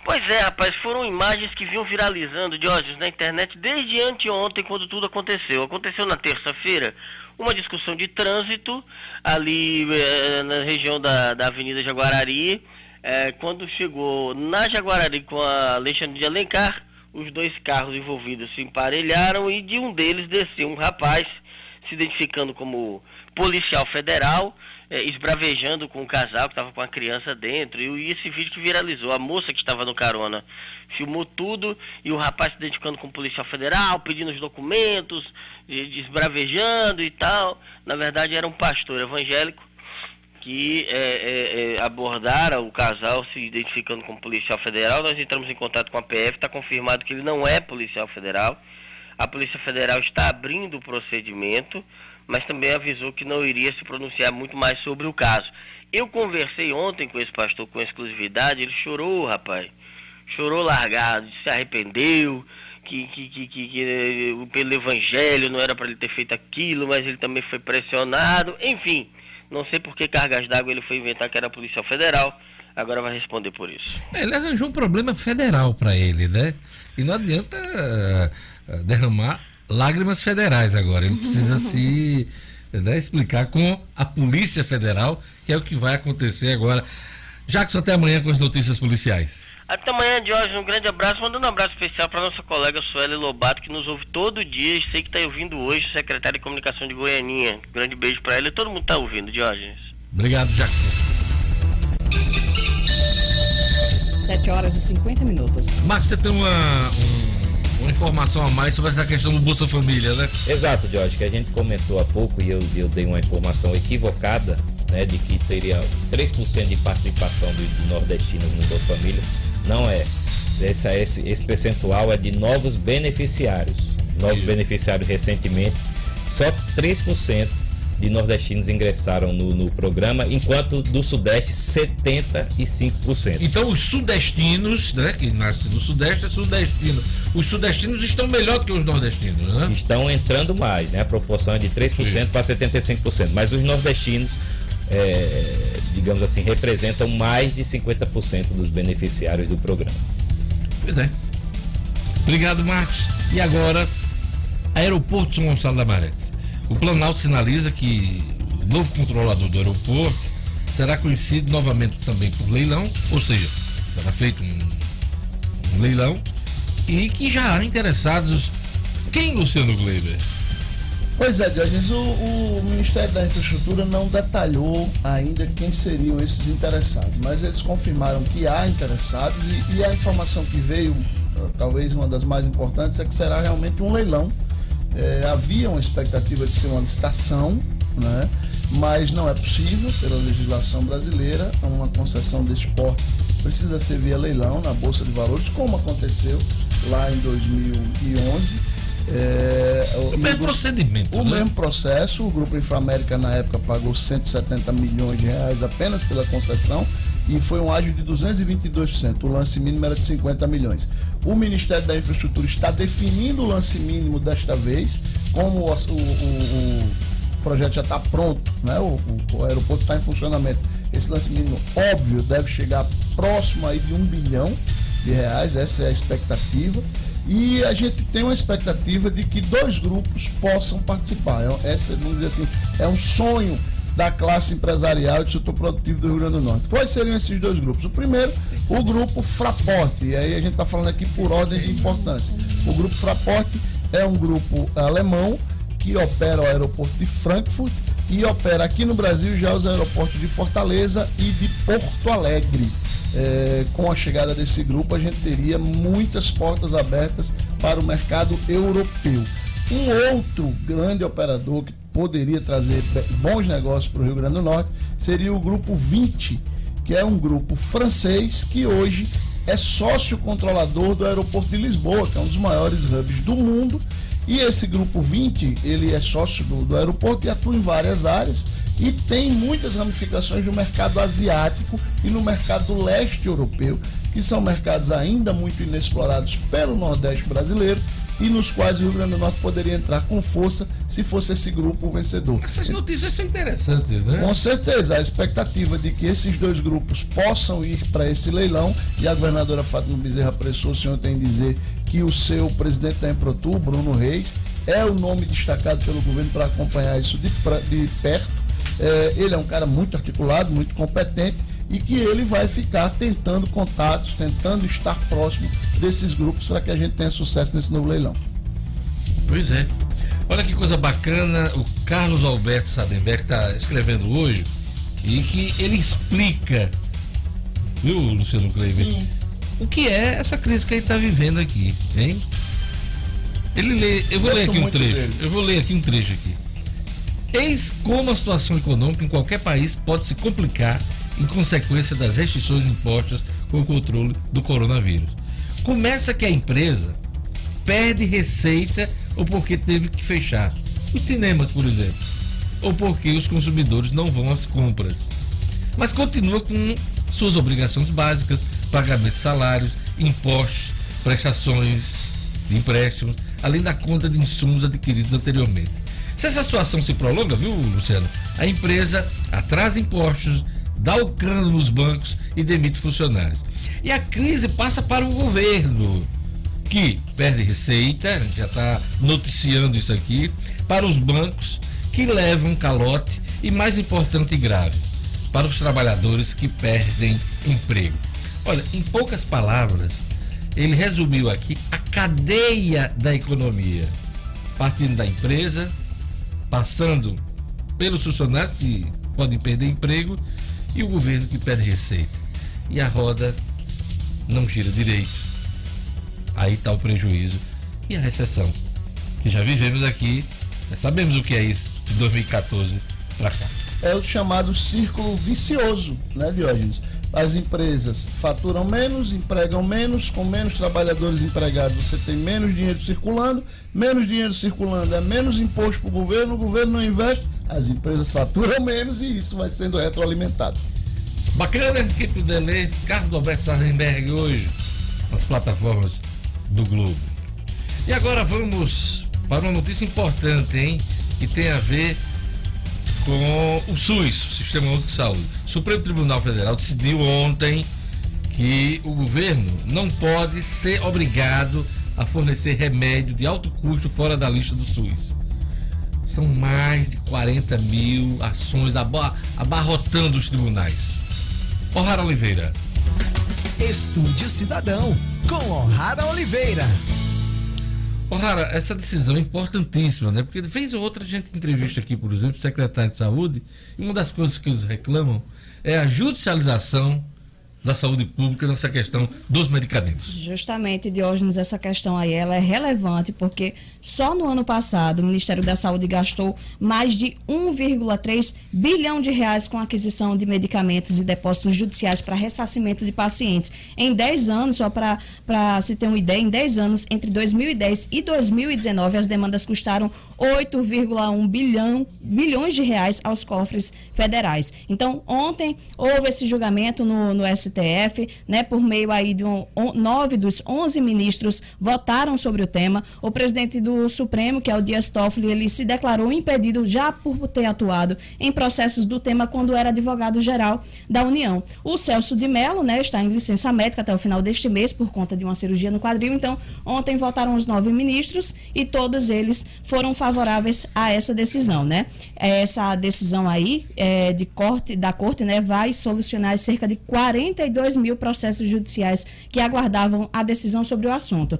Pois é, rapaz, foram imagens que vinham viralizando, Diógenes, na internet desde anteontem, quando tudo aconteceu. Aconteceu na terça-feira uma discussão de trânsito ali eh, na região da, da Avenida Jaguarari. Eh, quando chegou na Jaguarari com a Alexandre de Alencar, os dois carros envolvidos se emparelharam e de um deles desceu um rapaz se identificando como policial federal é, esbravejando com um casal que estava com a criança dentro. E, esse vídeo que viralizou, a moça que estava no carona filmou tudo e o rapaz se identificando com o policial federal, pedindo os documentos, esbravejando e tal. Na verdade, era um pastor evangélico que é, é, é, o casal se identificando como policial federal. Nós entramos em contato com a PF, está confirmado que ele não é policial federal. A Polícia Federal está abrindo o procedimento mas também avisou que não iria se pronunciar muito mais sobre o caso. Eu conversei ontem com esse pastor com exclusividade, ele chorou, rapaz. Chorou largado, se arrependeu, que, que, que, que, eh, pelo evangelho não era para ele ter feito aquilo, mas ele também foi pressionado, enfim. Não sei por que cargas d'água ele foi inventar que era a Polícia Federal. Agora vai responder por isso. Ele arranjou um problema federal para ele, né? E não adianta uh, derramar lágrimas federais agora. Ele precisa se né, explicar com a Polícia Federal, que é o que vai acontecer agora. Jackson, até amanhã com as notícias policiais. Até amanhã, Jorge. Um grande abraço. Mandando um abraço especial para nossa colega Sueli Lobato, que nos ouve todo dia. Sei que está ouvindo hoje, secretária de comunicação de Goianinha. grande beijo para ela e todo mundo está ouvindo, Jorge. Obrigado, Jackson. 7 horas e 50 minutos. Marcos, você tem uma, um, uma informação a mais sobre essa questão do Bolsa Família, né? Exato, Jorge, que a gente comentou há pouco e eu, eu dei uma informação equivocada, né, de que seria 3% de participação de nordestinos no Bolsa Família não é. Esse, esse, esse percentual é de novos beneficiários. Novos beneficiários recentemente, só 3% de nordestinos ingressaram no, no, programa, enquanto do Sudeste 75%. Então os sudestinos, né, que nascem no Sudeste é sudestino. Os sudestinos estão melhor que os nordestinos, né? Estão entrando mais, né? A proporção é de 3% para 75%. Mas os nordestinos é, digamos assim, representam mais de 50% dos beneficiários do programa. Pois é. Obrigado, Marcos. E agora, Aeroporto São Gonçalo da Maré. O Planalto sinaliza que o novo controlador do aeroporto será conhecido novamente também por leilão, ou seja, será feito um, um leilão e que já há interessados. Quem, Luciano Gleiber? Pois é, Diogenes, o, o, Ministério da Infraestrutura não detalhou ainda quem seriam esses interessados, mas eles confirmaram que há interessados e, e a informação que veio, talvez uma das mais importantes, é que será realmente um leilão. É, havia uma expectativa de ser uma licitação, né? mas não é possível pela legislação brasileira, uma concessão deste porte precisa ser via leilão na Bolsa de Valores, como aconteceu lá em 2011 é, o, o mesmo procedimento. O né? mesmo processo. O Grupo Inframérica, na época, pagou 170 milhões de reais apenas pela concessão e foi um ágio de 222%. O lance mínimo era de 50 milhões. O Ministério da Infraestrutura está definindo o lance mínimo desta vez, como o, o, o projeto já está pronto, né? o, o aeroporto está em funcionamento. Esse lance mínimo, óbvio, deve chegar próximo aí de um bilhão de reais, essa é a expectativa. E a gente tem uma expectativa de que dois grupos possam participar. É, essa, vamos dizer assim, é um sonho da classe empresarial e do setor produtivo do Rio Grande do Norte. Quais seriam esses dois grupos? O primeiro, o grupo Fraporte, e aí a gente está falando aqui por ordem de importância. O grupo Fraporte é um grupo alemão que opera o aeroporto de Frankfurt e opera aqui no Brasil já os aeroportos de Fortaleza e de Porto Alegre é, com a chegada desse grupo, a gente teria muitas portas abertas para o mercado europeu. Um outro grande operador que poderia trazer bons negócios para o Rio Grande do Norte seria o Grupo 20, que é um grupo francês que hoje é sócio controlador do aeroporto de Lisboa, que é um dos maiores hubs do mundo. E esse grupo 20, ele é sócio do, do aeroporto e atua em várias áreas e tem muitas ramificações no mercado asiático e no mercado leste europeu, que são mercados ainda muito inexplorados pelo Nordeste brasileiro e nos quais o Rio Grande do Norte poderia entrar com força se fosse esse grupo o vencedor. Essas notícias são interessantes, né? Com certeza, a expectativa de que esses dois grupos possam ir para esse leilão e a governadora Fátima Bezerra apressou-se ontem em dizer que o seu presidente da Emprotur, Bruno Reis, é o nome destacado pelo governo para acompanhar isso de, de perto é, ele é um cara muito articulado, muito competente e que ele vai ficar tentando contatos, tentando estar próximo desses grupos para que a gente tenha sucesso nesse novo leilão. Pois é. Olha que coisa bacana, o Carlos Alberto Sadenberg está escrevendo hoje e que ele explica, viu, Luciano Kleiber, o que é essa crise que ele está vivendo aqui, hein? Ele lê, eu vou Gosto ler aqui um trecho, dele. eu vou ler aqui um trecho aqui. Eis como a situação econômica em qualquer país pode se complicar em consequência das restrições impostas com o controle do coronavírus. Começa que a empresa perde receita ou porque teve que fechar. Os cinemas, por exemplo. ou porque os consumidores não vão às compras. Mas continua com suas obrigações básicas, pagamento de salários, impostos, prestações de empréstimos, além da conta de insumos adquiridos anteriormente. Se essa situação se prolonga, viu, Luciano? A empresa atrasa impostos, dá o cano nos bancos e demite funcionários. E a crise passa para o governo, que perde receita, a gente já está noticiando isso aqui, para os bancos, que levam calote e, mais importante e grave, para os trabalhadores que perdem emprego. Olha, em poucas palavras, ele resumiu aqui a cadeia da economia, partindo da empresa, passando pelos funcionários que podem perder emprego e o governo que perde receita. E a roda não gira direito. Aí está o prejuízo e a recessão, que já vivemos aqui, sabemos o que é isso de 2014 para cá. É o chamado círculo vicioso, né, Diógenes? As empresas faturam menos, empregam menos, com menos trabalhadores empregados você tem menos dinheiro circulando, menos dinheiro circulando é menos imposto para o governo, o governo não investe, as empresas faturam menos e isso vai sendo retroalimentado. Bacana puder ler Carlos Alberto Sardenberg hoje nas plataformas do Globo. E agora vamos para uma notícia importante, hein? Que tem a ver com o SUS, o Sistema Único de Saúde. O Supremo Tribunal Federal decidiu ontem que o governo não pode ser obrigado a fornecer remédio de alto custo fora da lista do SUS. São mais de 40 mil ações abarrotando os tribunais. O'Hara Oliveira. Estúdio Cidadão, com O'Hara Oliveira. O'Hara, essa decisão é importantíssima, né? Porque vez ou outra a gente entrevista aqui, por exemplo, o secretário de saúde, e uma das coisas que eles reclamam é a judicialização da saúde pública nessa questão dos medicamentos. Justamente, Diógenes, essa questão aí ela é relevante porque só no ano passado o Ministério da Saúde gastou mais de 1,3 bilhão de reais com aquisição de medicamentos e depósitos judiciais para ressarcimento de pacientes. Em 10 anos, só para se ter uma ideia, em 10 anos, entre 2010 e 2019, as demandas custaram 8,1 bilhão, bilhões de reais aos cofres federais. Então, ontem houve esse julgamento no, no STF né, por meio aí de um, nove dos onze ministros votaram sobre o tema. O presidente do Supremo, que é o Dias Toffoli, ele se declarou impedido já por ter atuado em processos do tema quando era advogado-geral da União. O Celso de Mello, né, está em licença médica até o final deste mês por conta de uma cirurgia no quadril. Então, ontem votaram os nove ministros e todos eles foram favoráveis a essa decisão, né? Essa decisão aí é, de corte da corte, né, vai solucionar cerca de 40 32 mil processos judiciais que aguardavam a decisão sobre o assunto.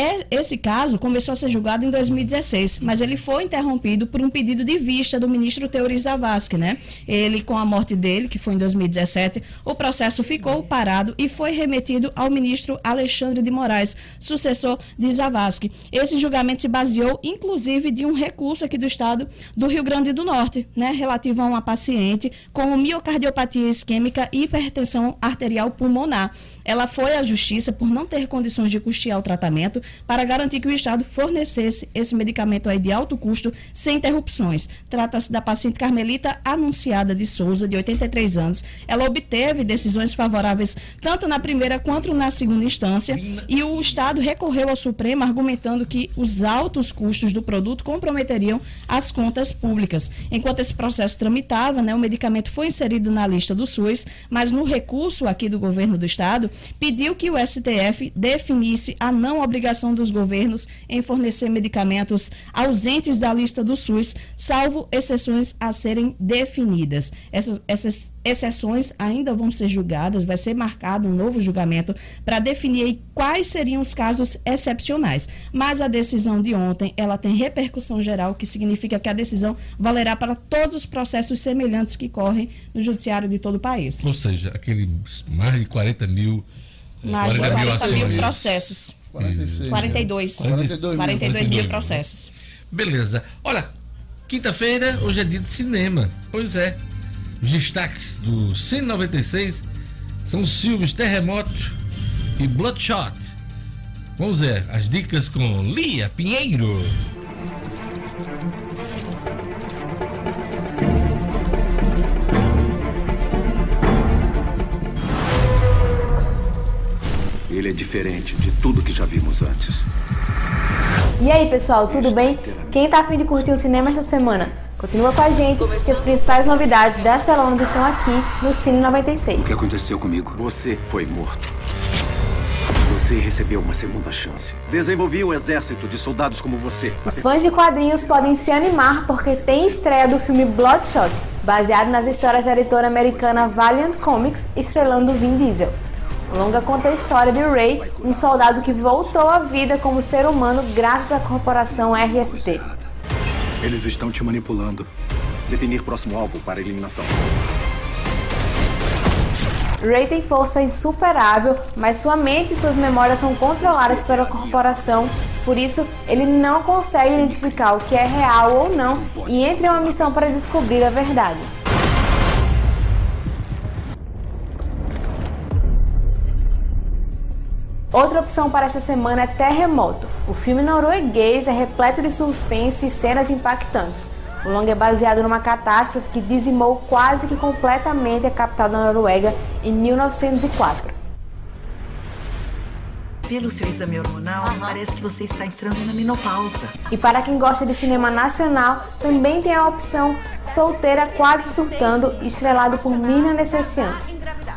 É, esse caso começou a ser julgado em 2016, mas ele foi interrompido por um pedido de vista do ministro Teori Zavascki, né? Ele, com a morte dele, que foi em 2017, o processo ficou parado e foi remetido ao ministro Alexandre de Moraes, sucessor de Zavascki. Esse julgamento se baseou, inclusive, de um recurso aqui do estado do Rio Grande do Norte, né? Relativo a uma paciente com miocardiopatia isquêmica e hipertensão arterial pulmonar ela foi à justiça por não ter condições de custear o tratamento para garantir que o Estado fornecesse esse medicamento aí de alto custo sem interrupções. Trata-se da paciente Carmelita Anunciada de Souza, de 83 anos. Ela obteve decisões favoráveis tanto na primeira quanto na segunda instância e o Estado recorreu ao Supremo argumentando que os altos custos do produto comprometeriam as contas públicas. Enquanto esse processo tramitava, né, o medicamento foi inserido na lista do SUS, mas no recurso aqui do governo do Estado, pediu que o STF definisse a não obrigação dos governos em fornecer medicamentos ausentes da lista do SUS, salvo exceções a serem definidas. Essas, essas exceções ainda vão ser julgadas, vai ser marcado um novo julgamento para definir quais seriam os casos excepcionais. Mas a decisão de ontem, ela tem repercussão geral, que significa que a decisão valerá para todos os processos semelhantes que correm no judiciário de todo o país. Ou seja, aqueles mais de 40 mil mais de 40 mil processos. 46. 42. 42, 42 mil processos. Beleza. Olha, quinta-feira, hoje é dia de cinema. Pois é. Os destaques do Cine 96 são os filmes Terremoto e Bloodshot. Vamos ver as dicas com Lia Pinheiro. Diferente de tudo que já vimos antes. E aí, pessoal, tudo bem? Quem tá afim de curtir o cinema esta semana? Continua com a gente, que as principais novidades das telonas estão aqui no Cine 96. O que aconteceu comigo? Você foi morto. Você recebeu uma segunda chance. Desenvolvi um exército de soldados como você. Os fãs de quadrinhos podem se animar porque tem estreia do filme Bloodshot, baseado nas histórias da editora americana Valiant Comics, estrelando Vin Diesel. O longa conta a história de Ray, um soldado que voltou à vida como ser humano graças à corporação RST. Eles estão te manipulando. Definir próximo alvo para eliminação. Ray tem força insuperável, mas sua mente e suas memórias são controladas pela corporação, por isso ele não consegue identificar o que é real ou não e entra em uma missão para descobrir a verdade. Outra opção para esta semana é Terremoto. O filme norueguês é repleto de suspense e cenas impactantes. O longa é baseado numa catástrofe que dizimou quase que completamente a capital da Noruega em 1904. Pelo seu exame hormonal, parece que você está entrando na menopausa. E para quem gosta de cinema nacional, também tem a opção Solteira Quase Surtando, estrelado por Mina Necessian.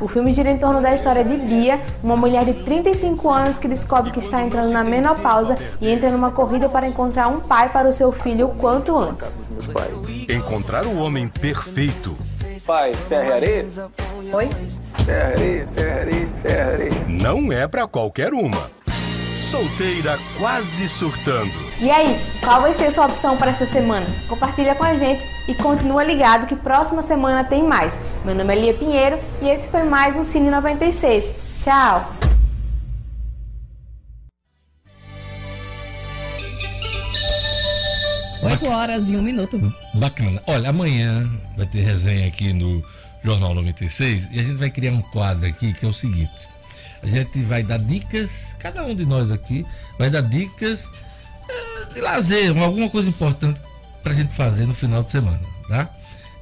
O filme gira em torno da história de Bia, uma mulher de 35 anos que descobre que está entrando na menopausa e entra numa corrida para encontrar um pai para o seu filho o quanto antes. Encontrar o homem perfeito. Pai, terra areia? Oi? Terra, areia, terra, areia, terra, areia. Não é pra qualquer uma. Solteira quase surtando. E aí, qual vai ser sua opção para esta semana? Compartilha com a gente e continua ligado que próxima semana tem mais. Meu nome é Lia Pinheiro e esse foi mais um Cine 96. Tchau! Oito horas e um minuto. Bacana. Olha, amanhã vai ter resenha aqui no Jornal 96 e a gente vai criar um quadro aqui que é o seguinte. A gente vai dar dicas, cada um de nós aqui vai dar dicas eh, de lazer, alguma coisa importante pra gente fazer no final de semana, tá?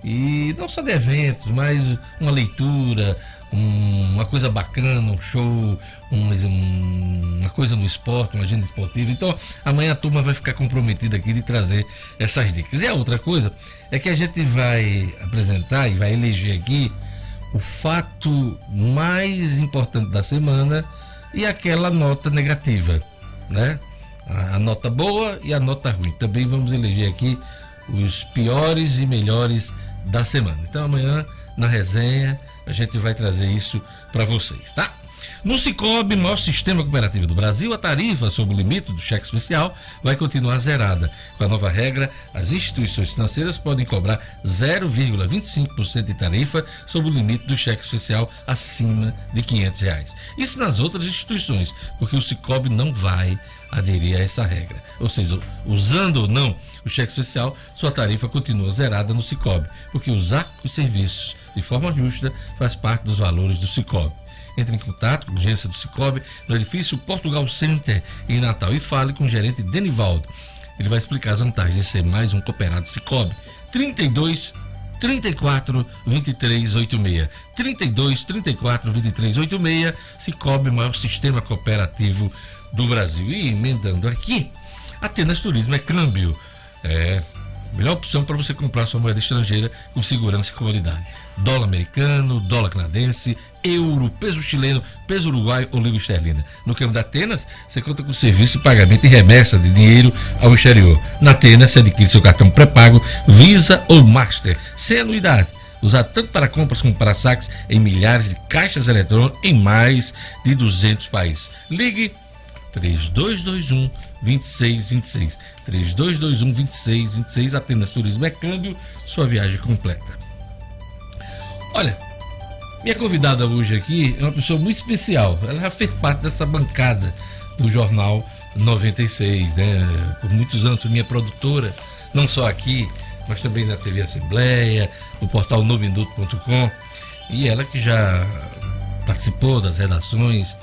E não só de eventos, mas uma leitura, um- uma coisa bacana, um show, um- uma coisa no esporte, uma agenda esportiva. Então, amanhã a turma vai ficar comprometida aqui de trazer essas dicas. E a outra coisa é que a gente vai apresentar e vai eleger aqui o fato mais importante da semana e aquela nota negativa, né? A, nota boa e a nota ruim. Também vamos eleger aqui os piores e melhores da semana. Então amanhã na resenha a gente vai trazer isso para vocês, tá? No Cicobi, maior sistema cooperativo do Brasil, a tarifa sobre o limite do cheque especial vai continuar zerada. Com a nova regra, as instituições financeiras podem cobrar 0,25% de tarifa sobre o limite do cheque especial acima de 500 reais. Isso nas outras instituições, porque o Cicobi não vai aderir a essa regra. Ou seja, usando ou não o cheque especial, sua tarifa continua zerada no Cicobi, porque usar os serviços de forma justa faz parte dos valores do Cicobi. Entre em contato com a agência do Cicobi no edifício Portugal Center em Natal e fale com o gerente Denivaldo. Ele vai explicar as vantagens de ser mais um cooperado Cicobi. 32 34 23 86. 32 34 23 86. Cicobi, maior sistema cooperativo do Brasil. E emendando aqui, Atenas Turismo é câmbio. É melhor opção para você comprar sua moeda estrangeira com segurança e comodidade. Dólar americano, dólar canadense, euro, peso chileno, peso uruguaio ou língua esterlina. No câmbio da Atenas, você conta com serviço de pagamento e remessa de dinheiro ao exterior. Na Atenas, você adquire seu cartão pré-pago Visa ou Master, sem anuidade. Usado tanto para compras como para saques em milhares de caixas eletrônicas em mais de 200 países. Ligue 3221 2626. 3221 2626. Atenas Turismo é câmbio, sua viagem completa. Olha, minha convidada hoje aqui é uma pessoa muito especial. Ela já fez parte dessa bancada do Jornal 96, né? Por muitos anos minha produtora, não só aqui, mas também na TV Assembleia, no portal nominuto.com. E ela que já participou das redações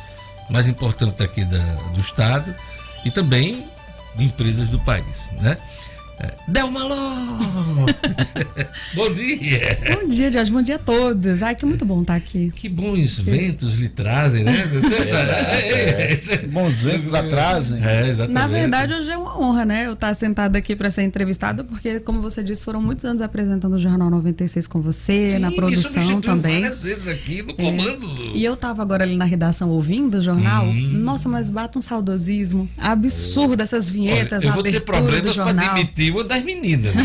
mais importantes aqui da- do Estado e também de empresas do país, né? É, Delma Lopes. Bom dia. Bom dia, Jorge. Bom dia a todos. Ai, que muito bom estar aqui. Que bons ventos lhe trazem, né? Bons ventos atrasem. É, exatamente. Na verdade, hoje é uma honra, né? Eu estar sentada aqui para ser entrevistada, porque, como você disse, foram muitos anos apresentando o Jornal 96 com você, Sim, na produção também. várias vezes aqui no É. comando. do- E eu tava agora ali na redação ouvindo o jornal. Hum. Nossa, mas bata um saudosismo. Absurdo essas vinhetas Olha, eu na vou ter abertura do problemas para jornal. demitir uma das meninas. Né?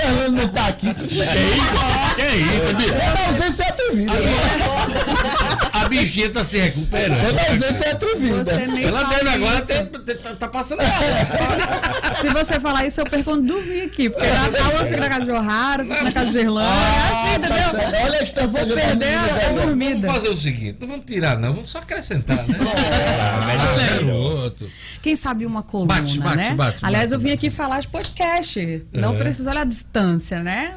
Gelando não tá aqui. Que isso? Que isso, bicho? Toda ausência é atrevida. A bichinha tá se recuperando. É atrevida. Você nem Ela fala mesmo agora isso. tá, tá- tá passando mal. Se você falar isso, eu perco onde dormir aqui. Porque Natal eu fico na casa de O'Hara, fico na casa de Gerlândia. é assim, tá entendeu? certo. Olha a Vou das perder a dormida. Vamos fazer o seguinte: não vamos tirar, não, vamos só acrescentar, né? melhor, garoto. Quem sabe uma coluna, Bate, bate, né? bate, Aliás, bate, eu vim aqui falar de podcast. Não É. precisa olhar a distância, né?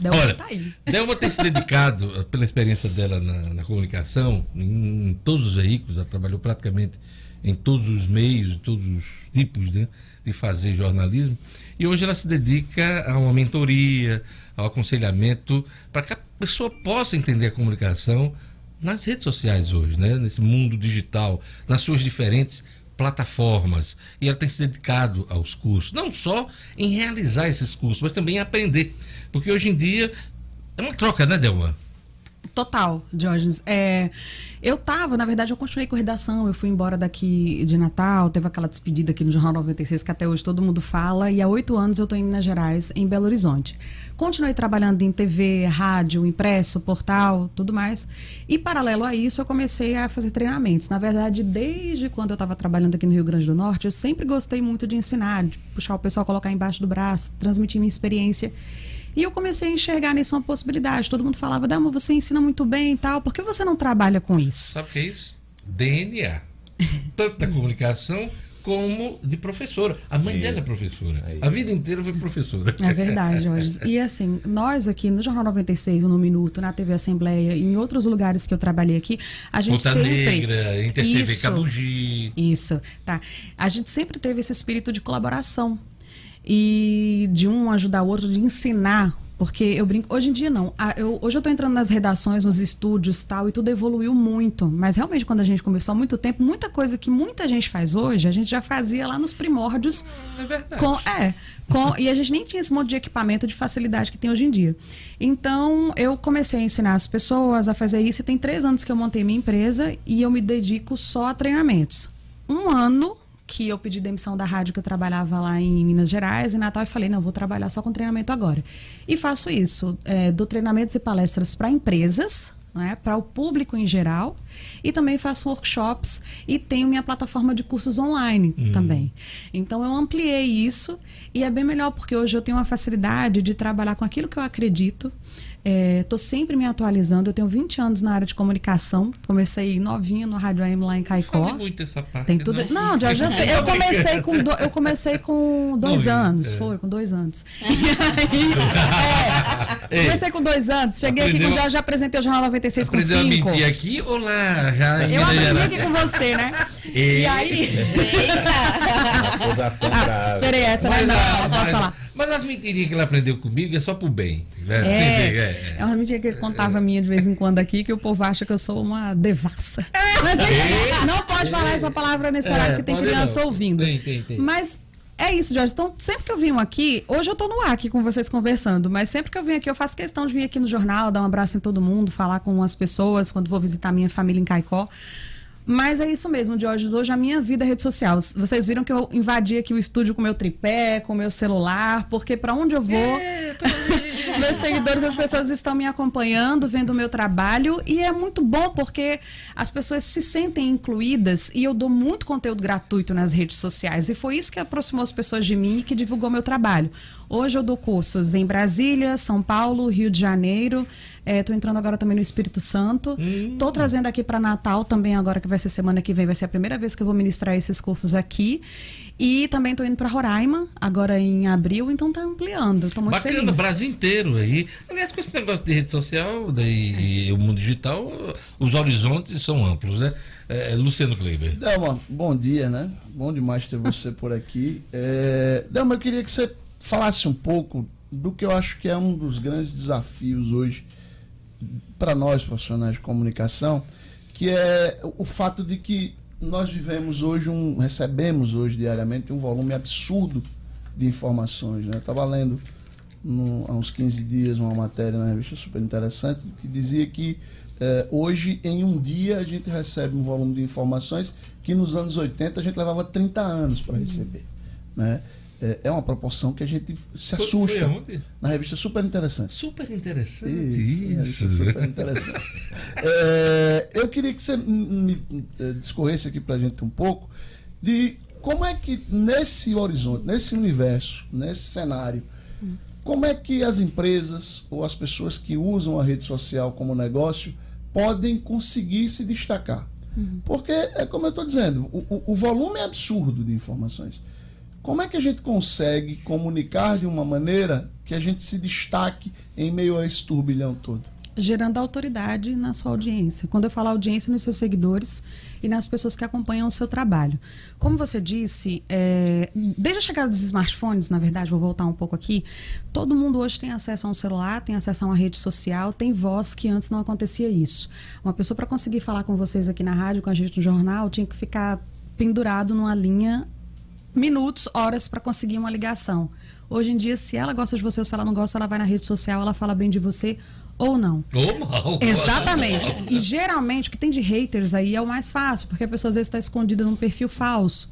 Deu Olha, tá aí. Delma tem se dedicado, pela experiência dela na, na comunicação, em, em todos os veículos, ela trabalhou praticamente em todos os meios, em todos os tipos né, de fazer jornalismo, e hoje ela se dedica a uma mentoria, ao aconselhamento, para que a pessoa possa entender a comunicação nas redes sociais hoje, né, nesse mundo digital, nas suas diferentes plataformas. E ela tem se dedicado aos cursos, não só em realizar esses cursos, mas também em aprender. Porque hoje em dia é uma troca, né, Delma? Total, Diógenes. É, eu tava, na verdade, eu continuei com redação. Eu fui embora daqui de Natal, teve aquela despedida aqui no Jornal 96, que até hoje todo mundo fala. E há oito anos eu estou em Minas Gerais, em Belo Horizonte. Continuei trabalhando em TV, rádio, impresso, portal, tudo mais. E, paralelo a isso, eu comecei a fazer treinamentos. Na verdade, desde quando eu estava trabalhando aqui no Rio Grande do Norte, eu sempre gostei muito de ensinar, de puxar o pessoal, colocar embaixo do braço, transmitir minha experiência. E eu comecei a enxergar nisso uma possibilidade. Todo mundo falava, Dama, você ensina muito bem e tal, por que você não trabalha com isso? Sabe o que é isso? DNA. Tanto da comunicação como de professora. A mãe dela é professora. A vida inteira foi professora. É verdade, Jorge. E assim, nós aqui no Jornal 96, no Minuto, na TV Assembleia e em outros lugares que eu trabalhei aqui, a gente Ponta sempre. Negra, InterTV Isso. Cabugi. Isso, tá. A gente sempre teve esse espírito de colaboração e de um ajudar o outro, de ensinar. Porque eu brinco, hoje em dia não. Ah, eu- hoje eu estou entrando nas redações, nos estúdios tal, e tudo evoluiu muito. Mas realmente, quando a gente começou há muito tempo, muita coisa que muita gente faz hoje, a gente já fazia lá nos primórdios. É verdade. Com, é, com, e a gente nem tinha esse monte de equipamento de facilidade que tem hoje em dia. Então, eu comecei a ensinar as pessoas a fazer isso, e tem três anos que eu montei minha empresa e eu me dedico só a treinamentos. Um ano que eu pedi demissão da rádio que eu trabalhava lá em Minas Gerais, em Natal, e falei, não, vou trabalhar só com treinamento agora. E faço isso, é, dou treinamentos e palestras para empresas, né, para o público em geral, e também faço workshops e tenho minha plataforma de cursos online Hum. também. Então eu ampliei isso e é bem melhor porque hoje eu tenho uma facilidade de trabalhar com aquilo que eu acredito. Estou sempre me atualizando. Eu tenho 20 anos na área de comunicação. Comecei novinha no Rádio AM lá em Caicó. Fale muito essa parte. Tem tudo. Não, já, já sei. Eu comecei com, do- eu comecei com dois Novinha, anos. é. Foi, com dois anos. E aí, é, comecei com dois anos. Cheguei aqui, Aprendeu- com, já, já apresentei o Jornal 96 com Aprendeu a cinco. mentir aqui ou lá já Eu aprendi aqui com você, né? E- E aí. Acusação Ah, esperei essa, né? Mas, Não, a- não posso mas- falar. mas as mentirinhas que ele aprendeu comigo é só pro bem. Né? Vê, É, é. é uma mentira que ele contava minha de vez em quando aqui, que o povo acha que eu sou uma devassa. Mas enfim, não pode falar essa palavra nesse É, horário que tem criança não. ouvindo. Tem, tem, tem. Mas é isso, Jorge. Então, sempre que eu venho aqui, hoje eu tô no ar aqui com vocês conversando, mas sempre que eu venho aqui, eu faço questão de vir aqui no jornal, dar um abraço em todo mundo, falar com as pessoas quando vou visitar minha família em Caicó. Mas é isso mesmo, Jorge. Hoje a minha vida é rede social. Vocês viram que eu invadi aqui o estúdio com meu tripé, com meu celular, porque para onde eu vou, meus seguidores, as pessoas estão me acompanhando, vendo o meu trabalho e é muito bom porque as pessoas se sentem incluídas e eu dou muito conteúdo gratuito nas redes sociais e foi isso que aproximou as pessoas de mim e que divulgou meu trabalho. Hoje eu dou cursos em Brasília, São Paulo, Rio de Janeiro. Estou entrando agora também no Espírito Santo. Estou trazendo aqui para Natal também agora que vai ser semana que vem, vai ser a primeira vez que eu vou ministrar esses cursos aqui. E também estou indo para Roraima, agora em abril, então tá ampliando. Estou muito Bacana, feliz. o Brasil inteiro aí. Aliás, com esse negócio de rede social daí, e o mundo digital, os horizontes são amplos, né? É, Luciano Kleber. Delma, bom dia, né? Bom demais ter você por aqui. É, Delma, eu queria que você falasse um pouco do que eu acho que é um dos grandes desafios hoje para nós profissionais de comunicação, que é o fato de que nós vivemos hoje um, recebemos hoje diariamente um volume absurdo de informações, né? Estava lendo no, há uns 15 dias uma matéria na revista super interessante que dizia que eh, hoje em um dia a gente recebe um volume de informações que nos anos 80 a gente levava 30 anos para receber, né? É, é uma proporção que a gente se assusta. Na revista super interessante. Super interessante. Isso, Isso. super interessante. É, eu queria que você me eh, discorresse aqui pra gente um pouco de como é que nesse horizonte, nesse universo, nesse cenário, como é que as empresas ou as pessoas que usam a rede social como negócio podem conseguir se destacar? Porque, é como eu estou dizendo, o- o volume é absurdo de informações. Como é que a gente consegue comunicar de uma maneira que a gente se destaque em meio a esse turbilhão todo? gerando autoridade na sua audiência. Quando eu falo audiência, nos seus seguidores e nas pessoas que acompanham o seu trabalho. Como você disse, é, desde a chegada dos smartphones, na verdade, vou voltar um pouco aqui, todo mundo hoje tem acesso a um celular, tem acesso a uma rede social, tem voz que antes não acontecia isso. Uma pessoa para conseguir falar com vocês aqui na rádio, com a gente no jornal, tinha que ficar pendurado numa linha minutos, horas para conseguir uma ligação. Hoje em dia, se ela gosta de você ou se ela não gosta, ela vai na rede social, ela fala bem de você ou não. Ou mal. Exatamente. E geralmente o que tem de haters aí é o mais fácil, porque a pessoa às vezes está escondida num perfil falso.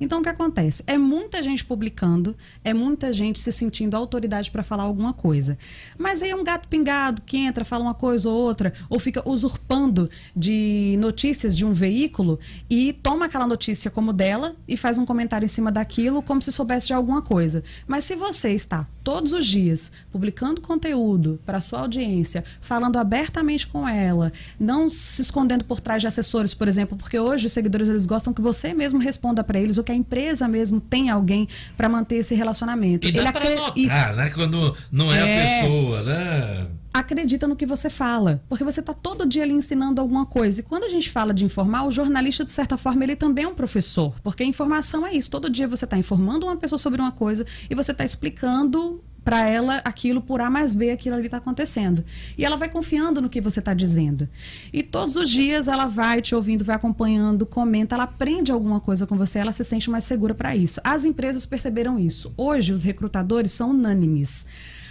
Então o que acontece? É muita gente publicando, é muita gente se sentindo autoridade para falar alguma coisa. Mas aí é um gato pingado que entra, fala uma coisa ou outra, ou fica usurpando de notícias de um veículo e toma aquela notícia como dela e faz um comentário em cima daquilo como se soubesse de alguma coisa. Mas se você está todos os dias publicando conteúdo para sua audiência, falando abertamente com ela, não se escondendo por trás de assessores, por exemplo, porque hoje os seguidores eles gostam que você mesmo responda para eles ou que a empresa mesmo tenha alguém para manter esse relacionamento. E dá Ele acre- notar, Isso. né? Quando não é, É. a pessoa, né? acredita no que você fala, porque você está todo dia ali ensinando alguma coisa. E quando a gente fala de informar, o jornalista, de certa forma, ele também é um professor, porque informação é isso. Todo dia você está informando uma pessoa sobre uma coisa e você está explicando para ela aquilo por A mais B, aquilo ali está acontecendo. E ela vai confiando no que você está dizendo. E todos os dias ela vai te ouvindo, vai acompanhando, comenta, ela aprende alguma coisa com você, ela se sente mais segura para isso. As empresas perceberam isso. Hoje, os recrutadores são unânimes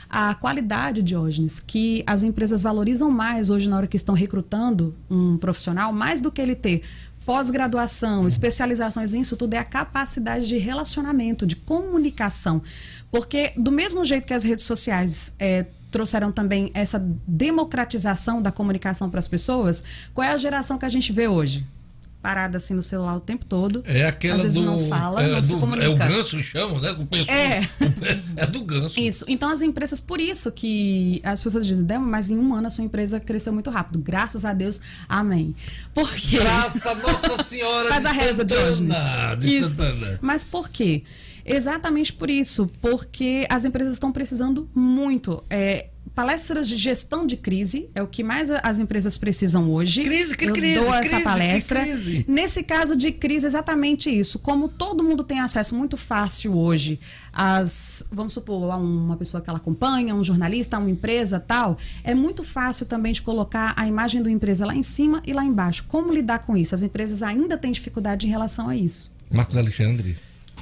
a qualidade, Diógenes, que as empresas valorizam mais hoje na hora que estão recrutando um profissional, mais do que ele ter pós-graduação, especializações nisso tudo, é a capacidade de relacionamento, de comunicação. Porque, do mesmo jeito que as redes sociais eh, trouxeram também essa democratização da comunicação para as pessoas, qual é a geração que a gente vê hoje? Parada assim no celular o tempo todo. É aquela Às vezes do. não fala, é, não do- é o ganso chama, né? É. É do ganso. Isso. Então as empresas, por isso que as pessoas dizem, Dema, mas em um ano a sua empresa cresceu muito rápido. Graças a Deus, amém. Porque. Graças a Nossa Senhora Faz de a reza, Santana, de Isso. Santana. Mas por quê? Exatamente por isso. Porque as empresas estão precisando muito. É, palestras de gestão de crise é o que mais as empresas precisam hoje. Crise, que Eu crise, dou crise, essa que palestra. crise. Nesse caso de crise, exatamente isso. Como todo mundo tem acesso muito fácil hoje às, vamos supor, a uma pessoa que ela acompanha, um jornalista, uma empresa tal, é muito fácil também de colocar a imagem da empresa lá em cima e lá embaixo. Como lidar com isso? As empresas ainda têm dificuldade em relação a isso. Marcos Alexandre.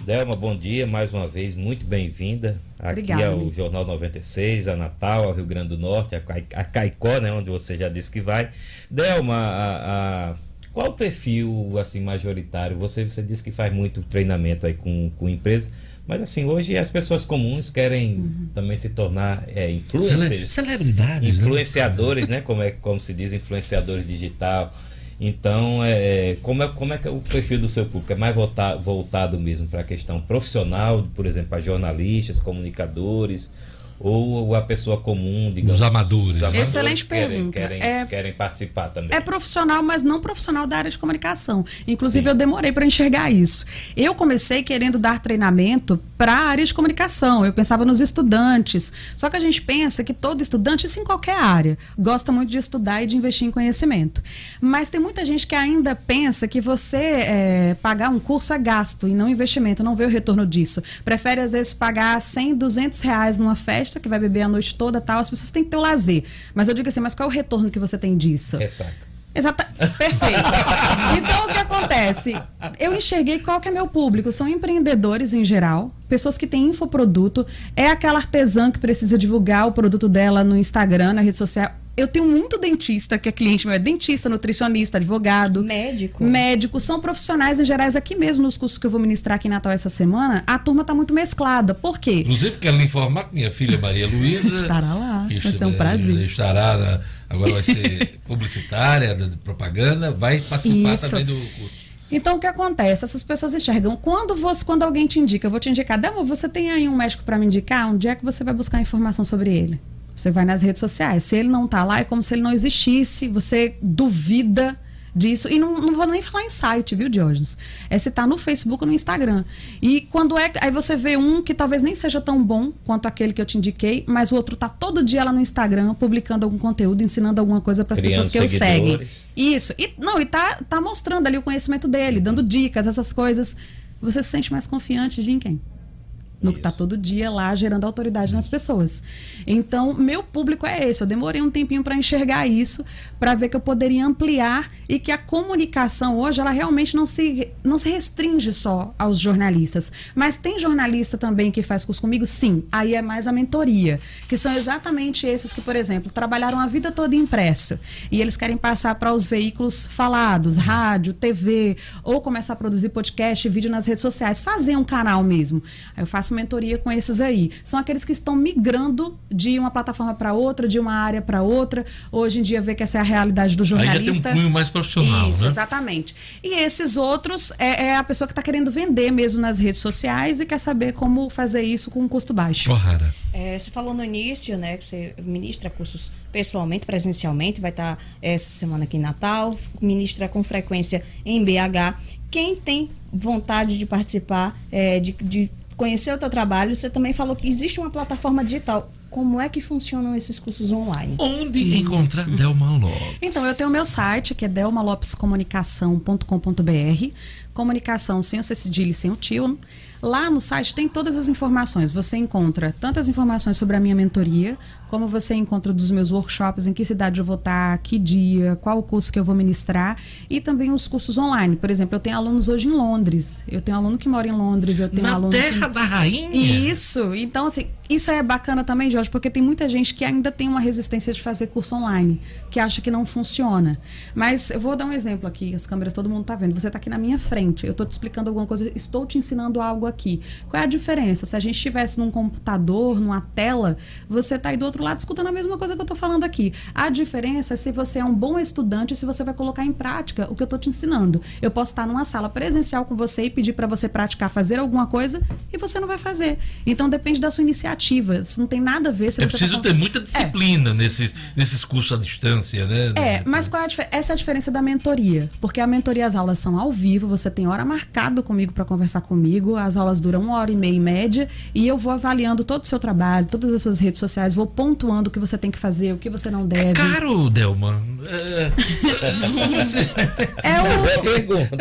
Delma, bom dia mais uma vez, muito bem-vinda aqui Obrigada, ao amigo. Jornal 96, a Natal, ao Rio Grande do Norte, a, a Caicó, né, onde você já disse que vai. Delma, a- a- qual o perfil assim majoritário? Você, você disse que faz muito treinamento aí com, com empresas, mas assim, hoje as pessoas comuns querem Uhum. também se tornar é, influencers. Cele- celebridades, né? Influenciadores, né? Como, é, como se diz, influenciadores digital. Então, é, como, é, como é que é o perfil do seu público? É mais voltado, voltado mesmo para a questão profissional, por exemplo, para jornalistas, comunicadores, ou a pessoa comum, digamos. Os amadores. os amadores Excelente querem, pergunta. Querem, É- querem participar também. É profissional, mas não profissional da área de comunicação. Inclusive, eu demorei para enxergar isso. Eu comecei querendo dar treinamento para a área de comunicação. Eu pensava nos estudantes. Só que a gente pensa que todo estudante, isso em qualquer área, gosta muito de estudar e de investir em conhecimento. Mas tem muita gente que ainda pensa que você é, pagar um curso é gasto e não investimento, não vê o retorno disso. Prefere, às vezes, pagar 100, 200 reais numa festa, que vai beber a noite toda tal. As pessoas têm que ter o lazer. Mas eu digo assim, mas qual é o retorno que você tem disso? Ressaca. Exata, perfeito. Então o que acontece? Eu enxerguei qual que é meu público. São empreendedores em geral, pessoas que têm infoproduto, é aquela artesã que precisa divulgar o produto dela no Instagram, na rede social. Eu tenho muito dentista que é cliente meu, é dentista, nutricionista, advogado. Médico. Médico, são profissionais em gerais aqui mesmo nos cursos que eu vou ministrar aqui em Natal essa semana. A turma está muito mesclada. Por quê? Inclusive, quero lhe informar que minha filha Maria Luísa. Estará lá, vai ser um est- prazer. Estará, na- agora vai ser publicitária, de propaganda, vai participar Isso. também do curso. Então, o que acontece? Essas pessoas enxergam. Quando, você, quando alguém te indica, eu vou te indicar, Delma, você tem aí um médico para me indicar? Onde é que você vai buscar informação sobre ele? Você vai nas redes sociais. Se ele não tá lá, é como se ele não existisse. Você duvida disso. E não, não vou nem falar em site, viu, Diógenes? É se tá no Facebook ou no Instagram. E quando é. Aí você vê um que talvez nem seja tão bom quanto aquele que eu te indiquei, mas o outro tá todo dia lá no Instagram publicando algum conteúdo, ensinando alguma coisa para as pessoas que eu seguem. Isso. E, não, e tá, tá mostrando ali o conhecimento dele, dando dicas, essas coisas. Você se sente mais confiante de em quem? No que tá todo dia lá gerando autoridade nas pessoas. Então, meu público é esse. Eu demorei um tempinho para enxergar isso, para ver que eu poderia ampliar e que a comunicação hoje ela realmente não se, não se restringe só aos jornalistas. Mas tem jornalista também que faz curso comigo? Sim. Aí é mais a mentoria, que são exatamente esses que, por exemplo, trabalharam a vida toda impresso e eles querem passar para os veículos falados, rádio, TV, ou começar a produzir podcast, vídeo nas redes sociais, fazer um canal mesmo. Aí eu faço mentoria com esses aí. São aqueles que estão migrando de uma plataforma para outra, de uma área para outra. Hoje em dia vê que essa é a realidade do Aí já tem um jornalista. cunho mais profissional, Isso, né? exatamente. E esses outros é, é a pessoa que está querendo vender mesmo nas redes sociais e quer saber como fazer isso com um custo baixo. Porrada. É, você falou no início, né, que você ministra cursos pessoalmente, presencialmente, vai estar essa semana aqui em Natal, ministra com frequência em BH. Quem tem vontade de participar, é, de, de conhecer o teu trabalho, você também falou que existe uma plataforma digital. Como é que funcionam esses cursos online? Onde encontrar Delma Lopes? Então, eu tenho o meu site, que é delmalopescomunicação.com.br. Comunicação sem o C cedilha e sem o tio. Lá no site tem todas as informações. Você encontra tantas informações sobre a minha mentoria, como você encontra dos meus workshops, em que cidade eu vou estar, que dia, qual o curso que eu vou ministrar, e também os cursos online. Por exemplo, eu tenho alunos hoje em Londres. Eu tenho aluno que mora em Londres, eu tenho Na aluno terra que... da rainha? Isso. Então, assim, isso é bacana também, Jorge, porque tem muita gente que ainda tem uma resistência de fazer curso online, que acha que não funciona. Mas eu vou dar um exemplo aqui, as câmeras todo mundo tá vendo. Você tá aqui na minha frente, eu tô te explicando alguma coisa, estou te ensinando algo aqui. Qual é a diferença? Se a gente estivesse num computador, numa tela, você tá aí do outro lado escutando a mesma coisa que eu tô falando aqui. A diferença é se você é um bom estudante, se você vai colocar em prática o que eu tô te ensinando. Eu posso estar numa sala presencial com você e pedir para você praticar fazer alguma coisa e você não vai fazer. Então depende da sua iniciativa. Isso não tem nada a ver se É você tá preciso falando- ter muita disciplina nesses, nesses cursos à distância, né? É, mas qual é essa é a diferença da mentoria? Porque a mentoria, as aulas são ao vivo, você tem hora marcada comigo para conversar comigo, as aulas duram uma hora e meia em média, e eu vou avaliando todo o seu trabalho, todas as suas redes sociais, vou pontuando o que você tem que fazer, o que você não deve. Caro, Delma. É, É o- pergunta.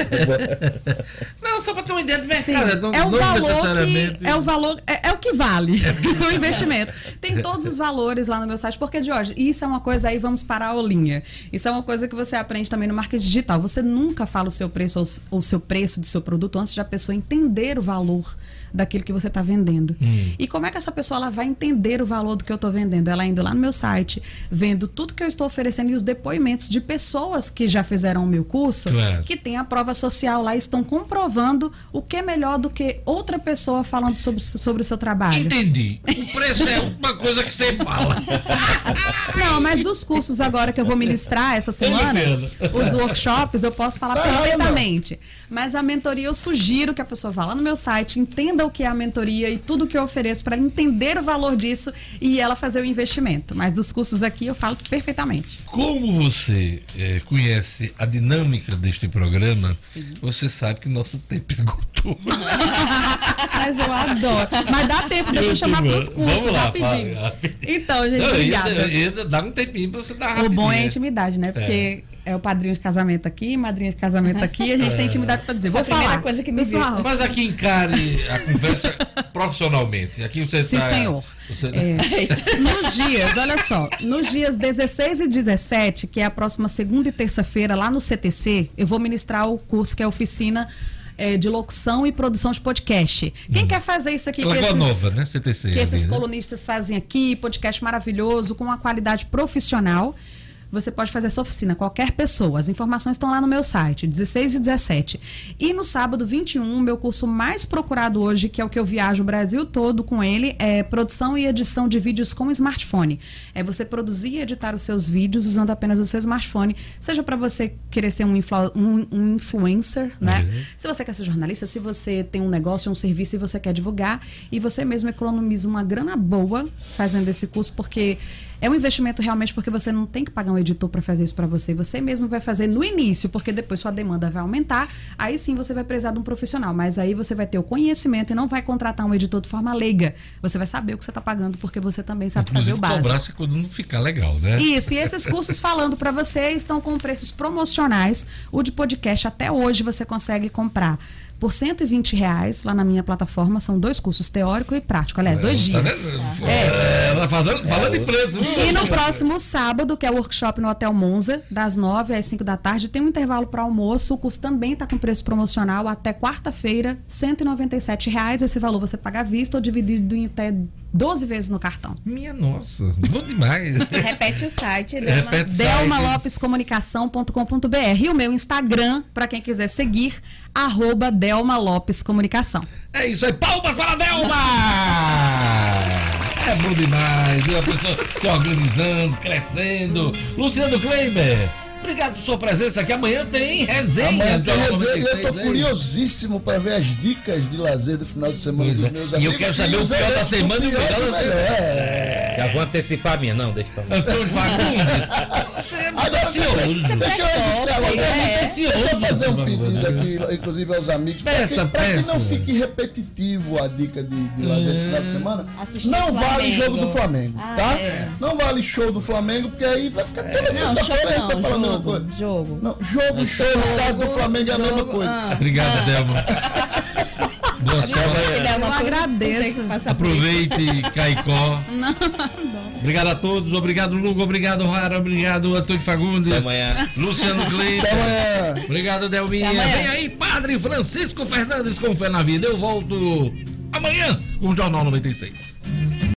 Não, só para ter uma ideia do Sim, mercado. não, é o não valor que é o valor é, é o que vale o investimento. Tem todos os valores lá no meu site, porque Jorge, isso é uma coisa aí vamos para a aulinha. Isso é uma coisa que você aprende também no marketing digital. Você nunca fala o seu preço ou o seu preço do seu produto antes de a pessoa entender o valor daquilo que você está vendendo. Hum. E como é que essa pessoa ela vai entender o valor do que eu estou vendendo? Ela indo lá no meu site, vendo tudo que eu estou oferecendo e os depoimentos de pessoas que já fizeram o meu curso, Claro. que tem a prova social lá, estão comprovando o que é melhor do que outra pessoa falando sobre, sobre o seu trabalho. Entendi. O preço é uma coisa que você fala. Não, mas dos cursos agora que eu vou ministrar essa semana, os workshops, eu posso falar perfeitamente. Mas a mentoria eu sugiro que a pessoa vá lá no meu site, entenda o que é a mentoria e tudo que eu ofereço para entender o valor disso e ela fazer o investimento. Mas dos cursos aqui eu falo perfeitamente. Como você eh, conhece a dinâmica deste programa, você sabe que nosso tempo esgotou. Mas eu adoro. Mas dá tempo, deixa eu chamar para os cursos Vamos lá, rapidinho. fala, rapidinho. Então, gente, Não, obrigada. dá um tempinho pra você dar O rapidinho. bom é a intimidade, né? Porque é. O padrinho de casamento aqui, madrinha de casamento aqui, a gente tem intimidade pra dizer. Vou A falar. coisa que me Pessoal, Mas aqui encare a conversa profissionalmente. Aqui você Sim, tá- senhor. você- É, nos dias, olha só, nos dias 16 e 17, que é a próxima segunda e terça-feira, lá no CTC, eu vou ministrar o curso que é a oficina é, de locução e produção de podcast. Quem quer fazer isso aqui? Lagoa que esses- Nova, né? CTC. que esses ali, né? colunistas fazem aqui, podcast maravilhoso, com uma qualidade profissional. Você pode fazer essa oficina, qualquer pessoa. As informações estão lá no meu site, 16 e 17. E no sábado 21, meu curso mais procurado hoje, que é o que eu viajo o Brasil todo com ele, é produção e edição de vídeos com smartphone. É você produzir e editar os seus vídeos usando apenas o seu smartphone, seja para você querer ser um, influ- um- um influencer, né? Uhum. Se você quer ser jornalista, se você tem um negócio, um serviço e você quer divulgar, e você mesmo economiza uma grana boa fazendo esse curso, porque é um investimento realmente porque você não tem que pagar um editor para fazer isso para você. Você mesmo vai fazer no início, porque depois sua demanda vai aumentar. Aí sim você vai precisar de um profissional, mas aí você vai ter o conhecimento e não vai contratar um editor de forma leiga. Você vai saber o que você está pagando porque você também sabe fazer Inclusive o básico. cobrar se quando não ficar legal, né? Isso, e esses cursos falando para você estão com preços promocionais. O de podcast até hoje você consegue comprar por 120 reais lá na minha plataforma. São dois cursos, teórico e prático. Aliás, dois Tá dias. É. Ela fazendo, falando de preço. E no próximo sábado, que é o workshop no Hotel Monza, das 9 às 5 da tarde, tem um intervalo para almoço. O curso também está com preço promocional até quarta-feira, 197 reais. Esse valor você paga à vista ou dividido em até 12 vezes no cartão. Minha nossa, bom demais. Repete o site, Delma. Repete o site. delmalopescomunicação.com.br e o meu Instagram, para quem quiser seguir, arroba Delma Lopes Comunicação. É isso aí, palmas para a Delma! É bom demais, viu? A pessoa se organizando, crescendo. Luciano Kleiber, obrigado por sua presença aqui. Amanhã tem resenha. Amanhã tem resenha eu 96, tô hein? curiosíssimo para ver as dicas de lazer do final de semana Pois dos é. meus E eu amigos. quero saber o pior da do semana e o melhor da semana. É. Já vou antecipar a minha, não, deixa pra lá. Antônio Fagundes, você é muito ansioso. deixa, eu registrar, Você é muito deixa ansioso, eu fazer um pedido aqui, inclusive aos amigos, para Peça, que, pra que não fique repetitivo a dica de, de lazer do final de semana. Assistir não vale jogo do Flamengo, Ah, tá? é. Não vale show do Flamengo, porque aí vai ficar toda sexta-feira show a gente tá não, falando mesma jogo, coisa. jogo. Não, jogo e show no caso do Flamengo é a mesma jogo, coisa. ah. Obrigado, Delma. Boa sorte. Eu agradeço. Aproveite, Caicó. Não, Obrigado a todos, obrigado, Lugo, obrigado, Rara, obrigado, Antônio Fagundes. Até amanhã. Luciano Kleber. Até amanhã. Obrigado, Delminha. Amanhã. Vem aí, Padre Francisco Fernandes com fé na vida. Eu volto amanhã com o Jornal 96.